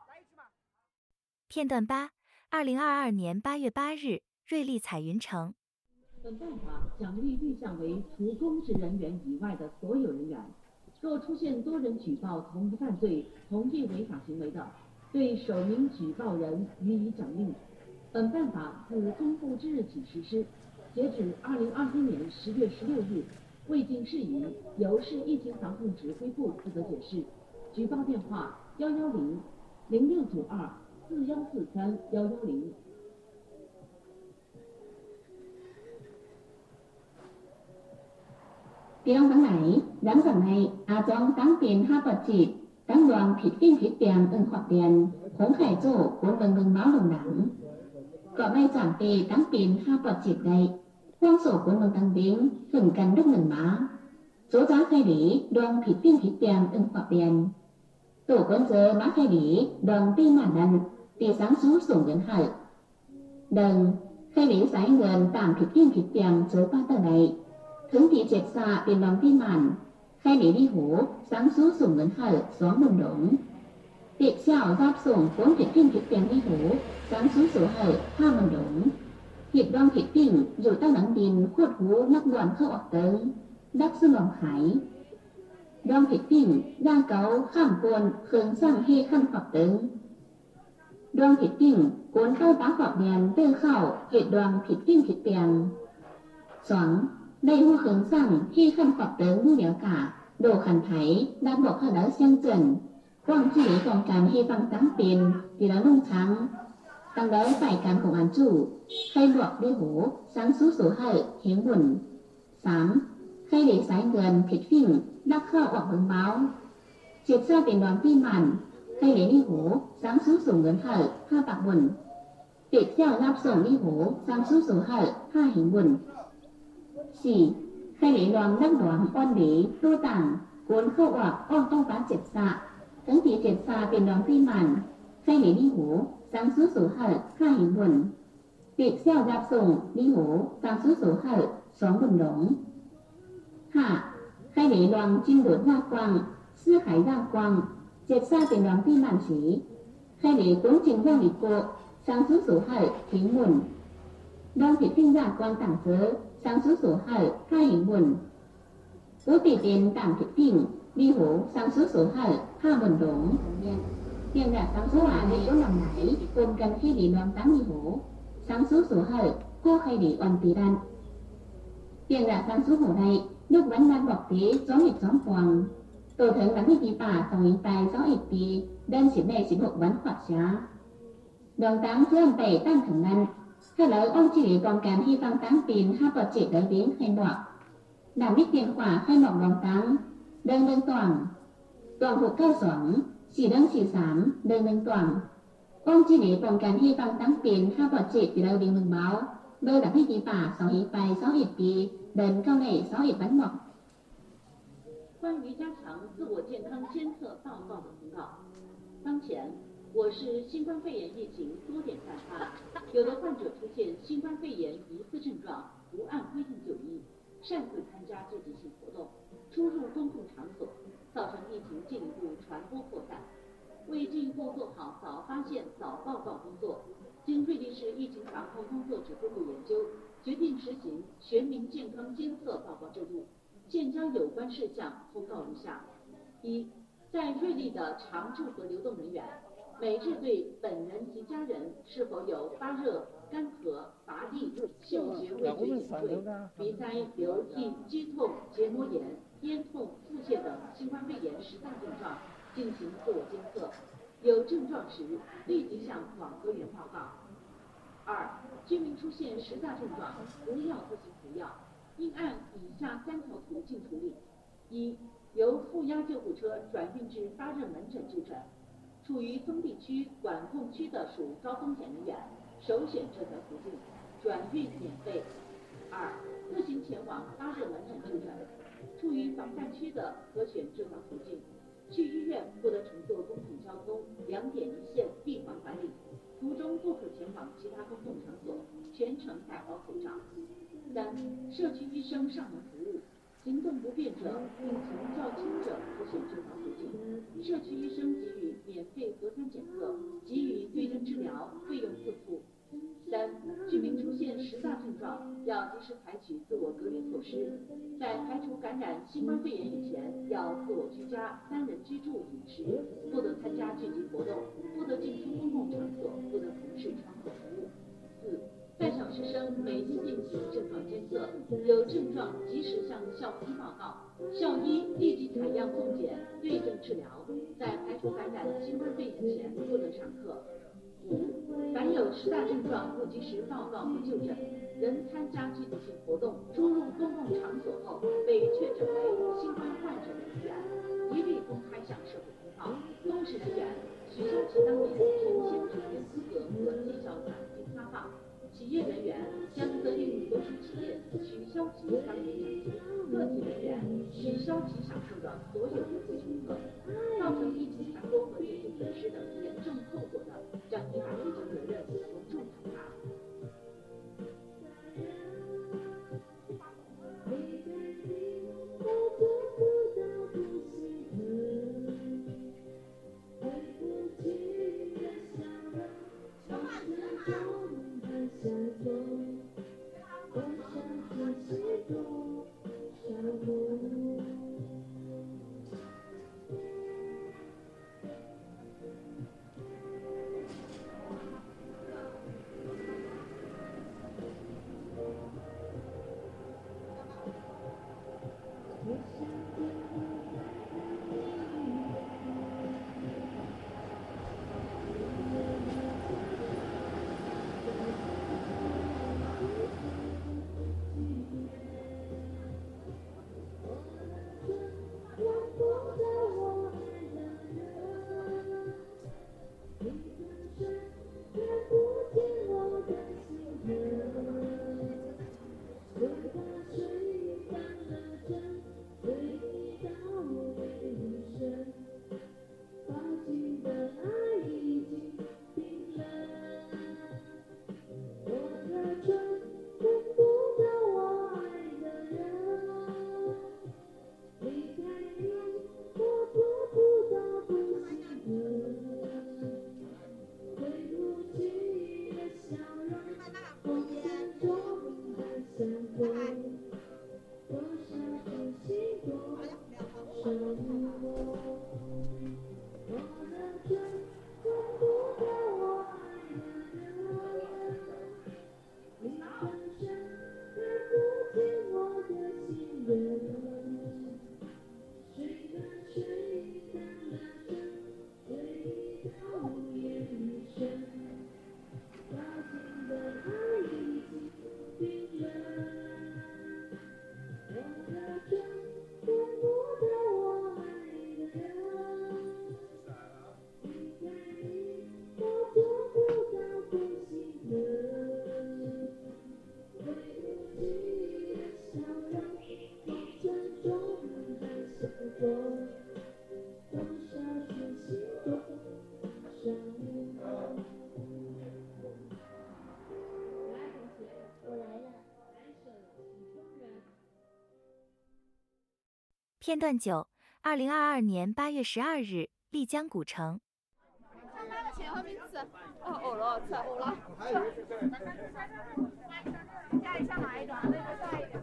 来一只吧。片段八，二零二二年八月八日，瑞丽彩云城。本办法奖励对象为除公职人员以外的所有人员。若出现多人举报同一犯罪、同一违法行为的，对首名举报人予以奖励。本办法自公布之日起实施，截止二零二一年十月十六日，未尽事宜由市疫情防控指挥部负责解释。举报电话：幺幺零零六九二四幺四三幺幺零。电话号码：两百米，阿庄方便哈不接。đáng đoàn thịt kinh thịt tiền ưng hoặc tiền khốn khải chỗ của mừng mừng máu đồng đẳng. Có may chẳng tề đáng tiền ha bọt chịt đầy hoang sổ của mừng tăng tính hửng cần đức mừng má. Số giá khai lý đoàn thịt kinh thịt tiền ưng hoặc tiền tổ quân giờ má khai lý đoàn ti mản đần ti sáng số sủng đến hải. Đần, khai lý giải nguồn tạm thịt kinh thịt tiền số ba tờ này thướng thị triệt xạ tiền đoàn ti mản Herr Leliho sáng suốt dùng ngấn hở gió mừng đống. Việc xảo giáp sổng vốn tuyệt kinh tuyệt bèn đi hố, sáng suốt sổ hở hoa mừng đống. Việc đoan tuyệt kinh dù ta nắng đình khuất hú nắp đoàn khâu ọt tới, đắc sư lòng hải. Đoan tuyệt kinh đang cáo khảm cuồn khướng sang hê khăn hoặc tới. Đoan tuyệt kinh cuốn cao bá hoặc bèn tư khảo hệ đoan tuyệt kinh tuyệt bèn. Xoáng 内务横上黑汉法的物料卡，罗汉台南罗克劳乡镇，望距离ของการให้ฟังตั้งเป็นทีละลุ่งช้างตั้งแล้วฝ่ายการของอันจู้ให้หลอกด้วยหูสังสู้สูให้เหงบุญสามให้เหล็กสายเงินผิดฟิ่งนักข้าออกเบิงเมาเจ็ดเสื้อนดอนพี่มันให้เหล็กนี่หสังสู้สูงเงินให้ห้าปากบุญเป็ดเจ้ารับส่งนี่หสังสู้สูงให้ห้าเหงบุญ chỉ khai lý loạn đắc loạn oan lý tu cuốn khâu hoặc oan tông phán triệt xạ, tấn thị triệt xạ biển đoàn phi màn khai lý đi hố sáng suốt số hở khai hình buồn. Xeo giáp sùng, đi hố sáng suốt số hở xóm buồn đống. Hạ, khai lý loạn chinh đốn hoa quang sư khái giang quang, triệt xạ biển đoàn phi màn trí. Khai lý cuốn trình quang lý cộ sáng suốt số hở khí nguồn đoàn thị tinh giả quang tảng giới 上司所害，害隐文。我被边党决定，vì hộ sang số số hở ha mình đổn tiền là sang số hạ hay yếu lòng nảy cùng cần khi bị loạn tán như hộ sang số số hở cô hay bị oan tỷ đàn tiền là sang số hộ này lúc vẫn đang bọc thế gió nghịch gió hoàng tổ thượng bắn đi tỷ bà sòng hình tài gió ít tỷ đơn xỉn này xỉn hộ bắn khoạc xá đoàn táng chưa tẩy tan thẳng ngăn Theo đó, ông chỉ còn cán hy vọng tăng pin hai bọt chỉ đối với hành bọt. Đảm biết tiền quả khai mỏng lòng tăng, đơn đơn toàn. Toàn phục cao sỏng, chỉ đơn chỉ sám, đơn đơn toàn. Ông chỉ để còn cán hy vọng tăng pin hai bọt chỉ đối với mừng báo. Đôi đảm biết kỳ phả sáu hiệp bài sáu hiệp kỳ, đơn cao nể sáu hiệp bắn mọc. 关于加强自我健康监测报告的公告。当前，我市新冠肺炎疫情多点散发，有的患者出现新冠肺炎疑似症状，不按规定就医，擅自参加聚集性活动，出入公共场所，造成疫情进一步传播扩散。为进一步做好早发现、早报告工作，经瑞丽市疫情防控工作指挥部研究，决定实行全民健康监测报告制度。现将有关事项通告如下：一，在瑞丽的常驻和流动人员，每日对本人及家人是否有发热、干咳、乏力、嗅觉味觉减退、鼻塞、流涕、肌痛、结膜炎、咽痛、腹泻等新冠肺炎十大症状进行自我监测，有症状时立即向网格员报告。二，居民出现十大症状，不要自行服药。应按以下三条途径处理：一、由负压救护车转运至发热门诊就诊，处于封闭区、管控区的属高风险人员，首选这条途径，转运免费；二、自行前往发热门诊就诊，处于防范区的可选这条途径，去医院不得乘坐公共交通，两点一线闭环管理，途中不可前往其他公共场所，全程戴好口罩。三、社区医生上门服务，行动不便者、病情较轻者可选这条途径，社区医生给予免费核酸检测，给予对症治疗，费用自负。三、居民出现十大症状，要及时采取自我隔离措施，在排除感染新冠肺炎以前，要自我居家、三人居住、饮食，不得参加聚集活动，不得进出公共场所，不得从事窗口。在校师生每天进行症状监测，有症状及时向校医报告，校医立即采样送检，对症治疗。在排除感染新冠肺炎前，不得上课。五、凡有十大症状不及时报告和就诊，仍参加聚集性活动、出入公共场所后被确诊为新冠患者的人员，一律公开向社会通报。公职人员取消其当年承先职员资格和绩效奖金发放。企业人员将责令所属企业取消其当年奖金，个体人员取消其享受的所有优惠政策，造成疫情传播和经济损失等严重后果的，将依法追究责任，从重处罚。片段九，二零二二年八月十二日，丽江古城。他买了钱后面吃，哦饿了，吃饿了。加一下哪一种？那个大一点。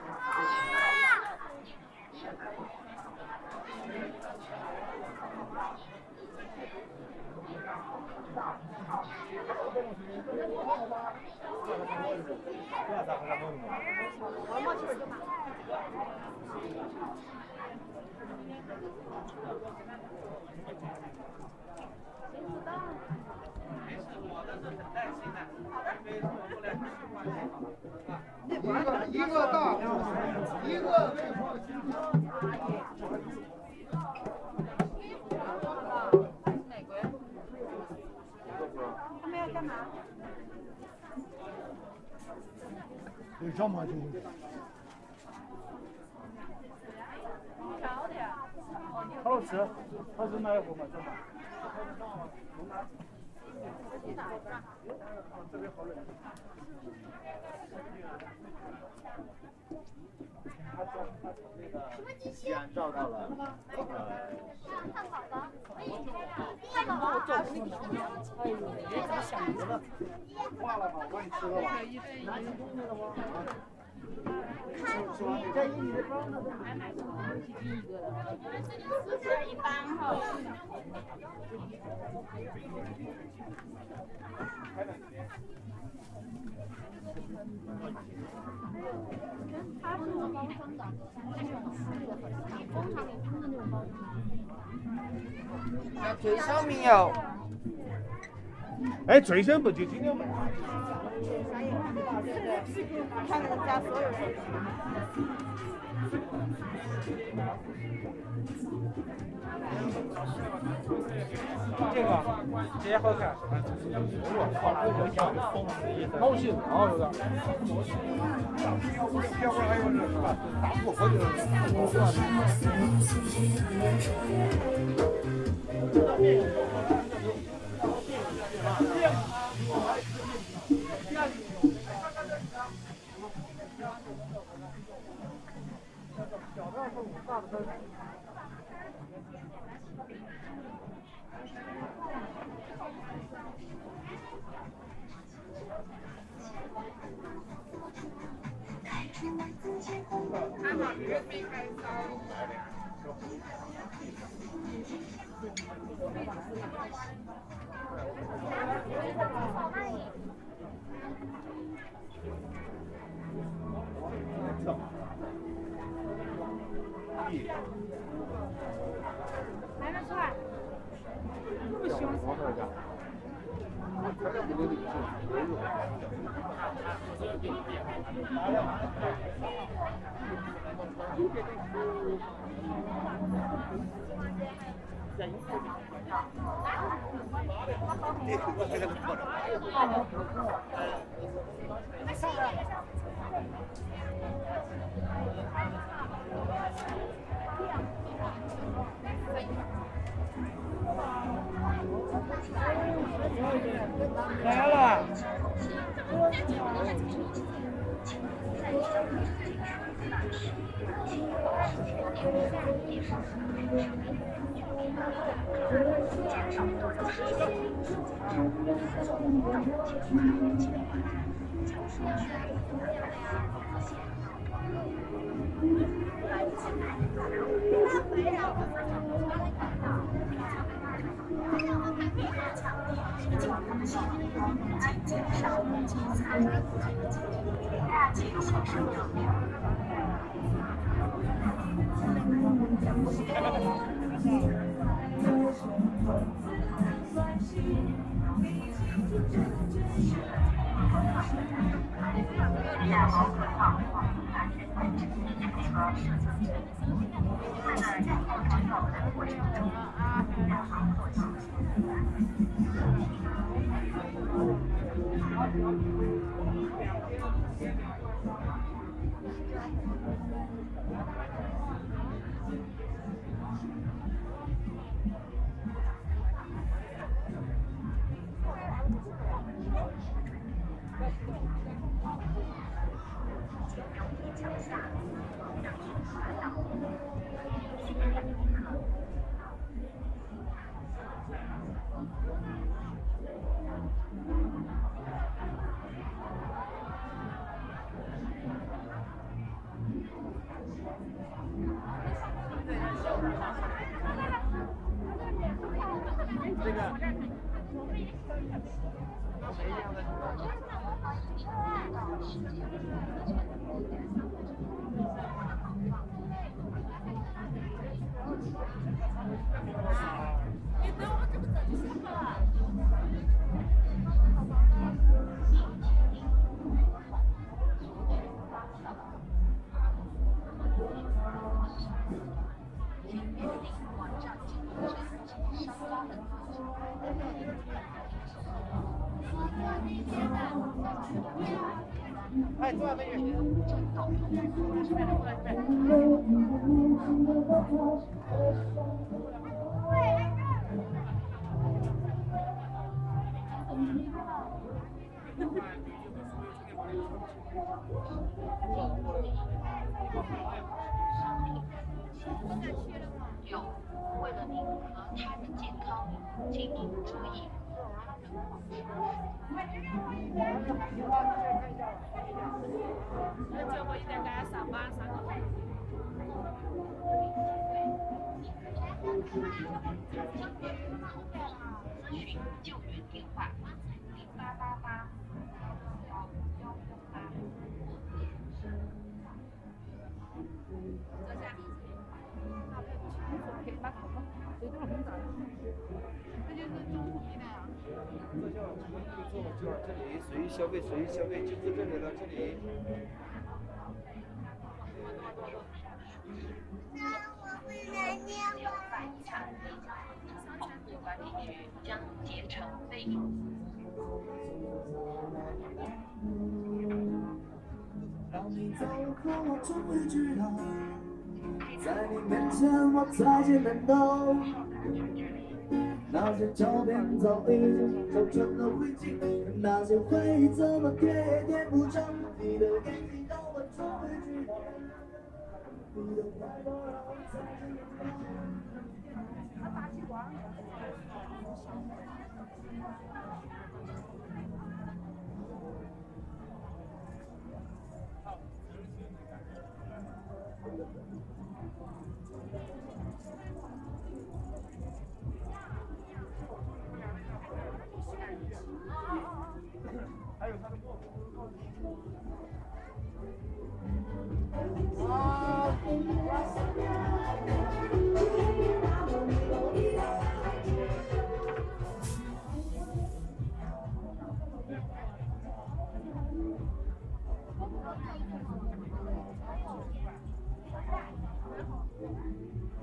好好吃，他是买货嘛，真的。这边好冷。既然照到了，呃，汉堡包，汉堡包，哎呦，你怎么想着了？挂了吧，我给你吃了吧。拿你东西了吗？这一米八呢？一般哈。它是有包装的，那种湿的，工厂里出的那种包装。最小民谣。哎，最小不就今天买？对对对，他们家所有人。这个这也好看。我靠，这个像疯了的意思。高兴啊，有点。这会儿还有这是吧？大布好久来了。请在小米进去那时，请事先哎，多少美元？有，为了您和他人健康，请您注意那结果一点赶上班上班。咨询救援电话零八八八这叫什么？这个做就这里随意消费，随意消费，就在这里了，这里。管理局将竭诚为您。让你走后，我终于知道，在你面前我再见难道。那些照片早已经烧成了灰烬，那些回忆怎么跌也跌不着。你的眼睛让我终于知道，你的怀抱让我再见难还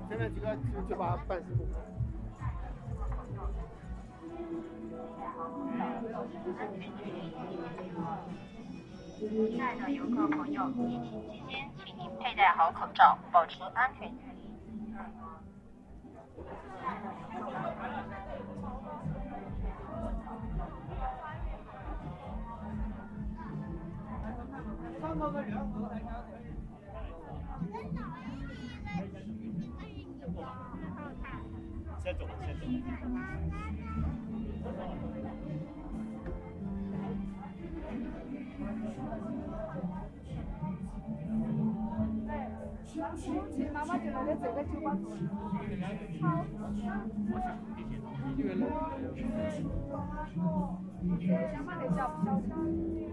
现在几个就就把办事部。亲爱的游客朋友，疫情期间，请您佩戴好口罩，保持安全距离。先走，先走。妈妈就来的这个酒吧做。好。想把那小小小。你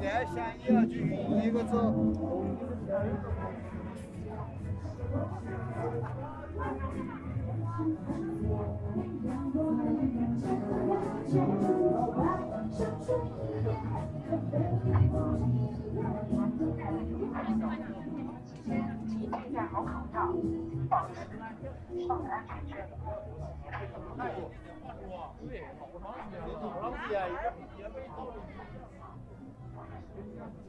在想你了，就一个走。好口罩，保持保持安全距离。先干点快一点了啊！收肉。妹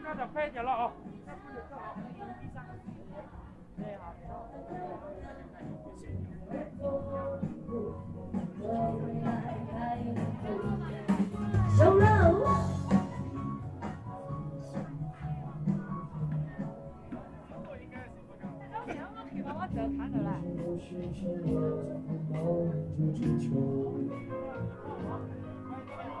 妹，会不会看得太近？拿远一点看，要拿再后站后面一点，这样我觉得我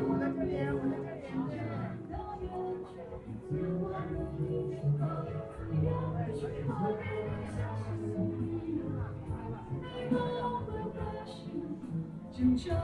我在这里，我在这里。左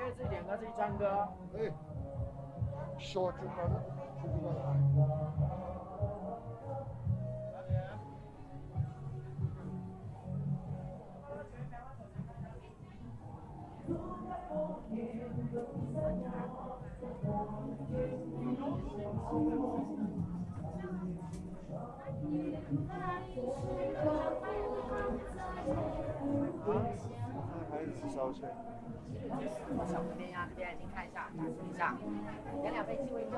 可以自己点歌，自己唱歌。哎，小酒吧的，小酒吧的。还是吃烧钱。小这边呀，这边您看一下，打字一下，点两杯鸡尾酒。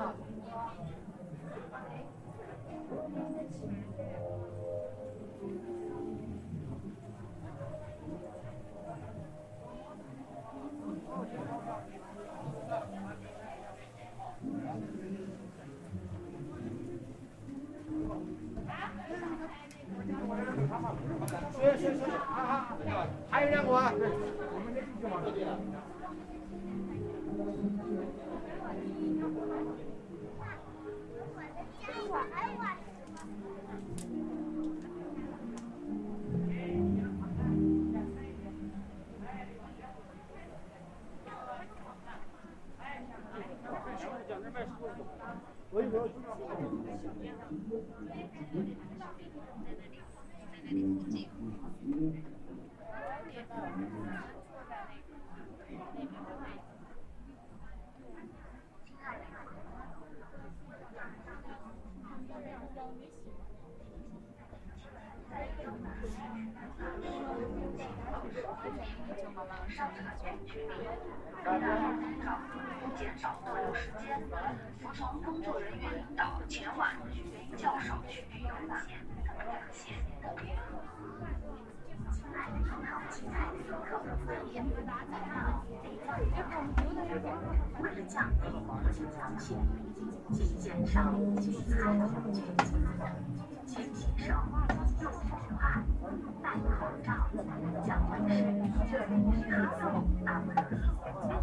是是是，好好，还有两个啊。我们的就往这里了。低国际风险，请减少精彩剧情，请洗手，用手。帕，戴口罩，讲卫生，咳嗽而不得意，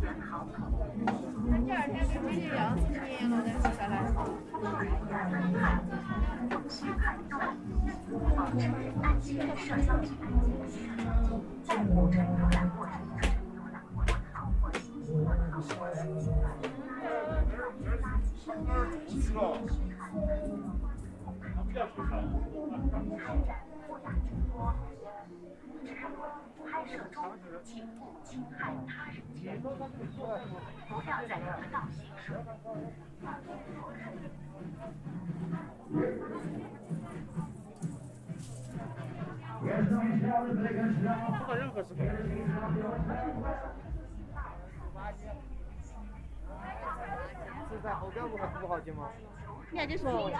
严好口。第二天是没得药，吃了再吃下来。做人员分派，用序排队，保持安全距离。在不准游览过程中。拍摄中，请勿侵害他人权利，不要在得到形式。不做任何事情。是在后边不不好进吗？你还得说。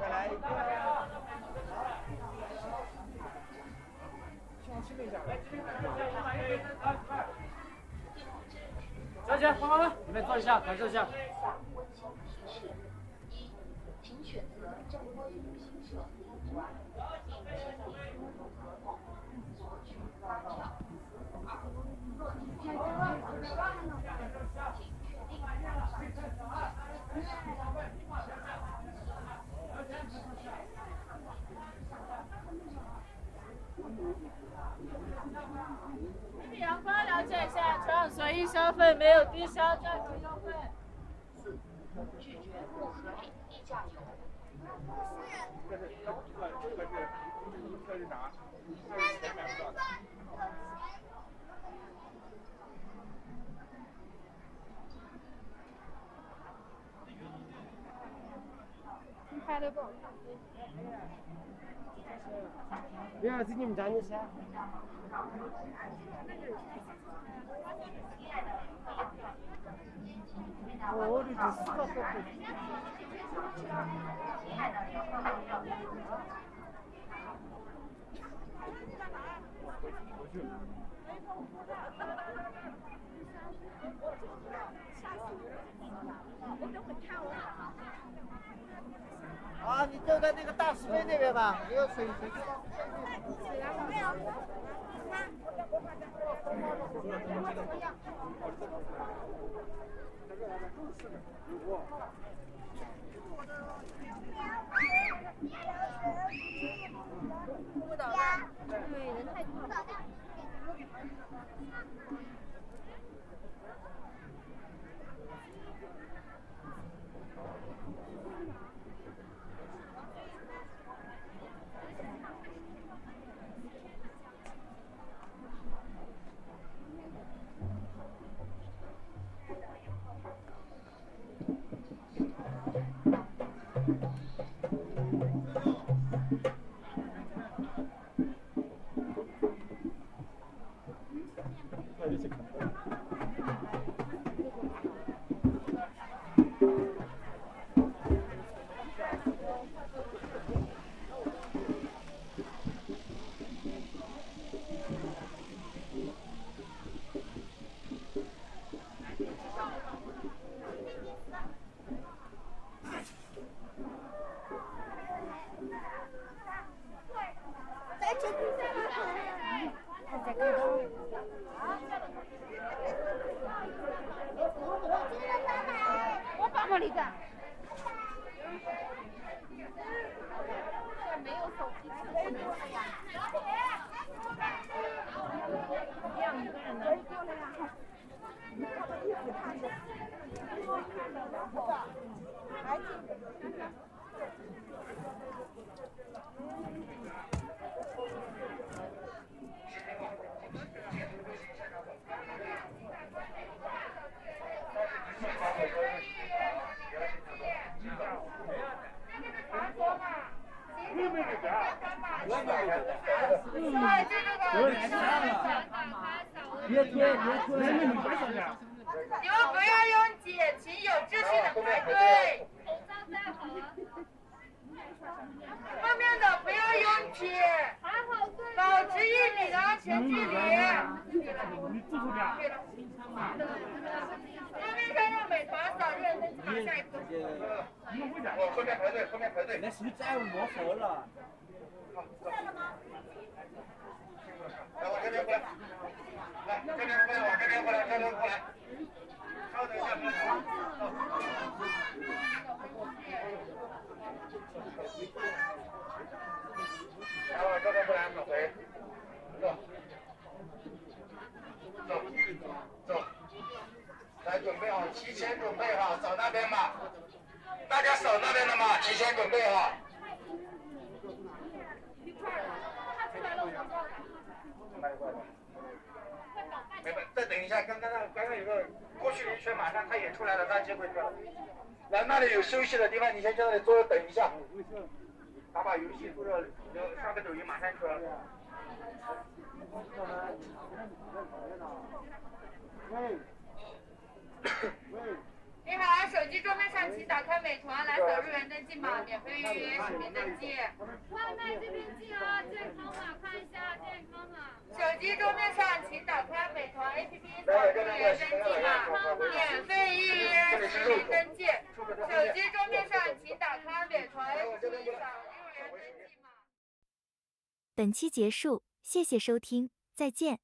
再来一个。小姐，帮帮忙，你们坐一下，感受一下。一，请选择正规旅行社入馆，应签订入合同，索取发票。二，若您确定入馆时间，请确定入馆你阳光了解一下，低消费，没有低消价格优惠。拒绝不合理低价游。这是这个这个是这是啥？这是钱买不到的。你拍的不？不要自己们站着噻。哦，你这四个好啊，你就在那个大石碑那边吧，没有水水。不到的，对，人太多了。来，往这边过来，走回。走。走。走。来，准备好，提前准备好，走那边吧。大家守那边的嘛，提前准备好。再等一下，刚刚那刚刚有个过去了一圈，马上他也出来了，他接回去了。来，那里有休息的地方，你先在那里坐着等一下。打把游戏或者刷个抖音，马上出来。喂。你好，手机桌面上请打开美团来扫入园登记码，免费预约实名登记。外卖这边进啊，健康码看一下健康码。手机桌面上请打开美团 APP 扫入园登记码，免费预约实名登记。手机桌面上请打开美团 APP 扫入园登记码。本期结束，谢谢收听，再见。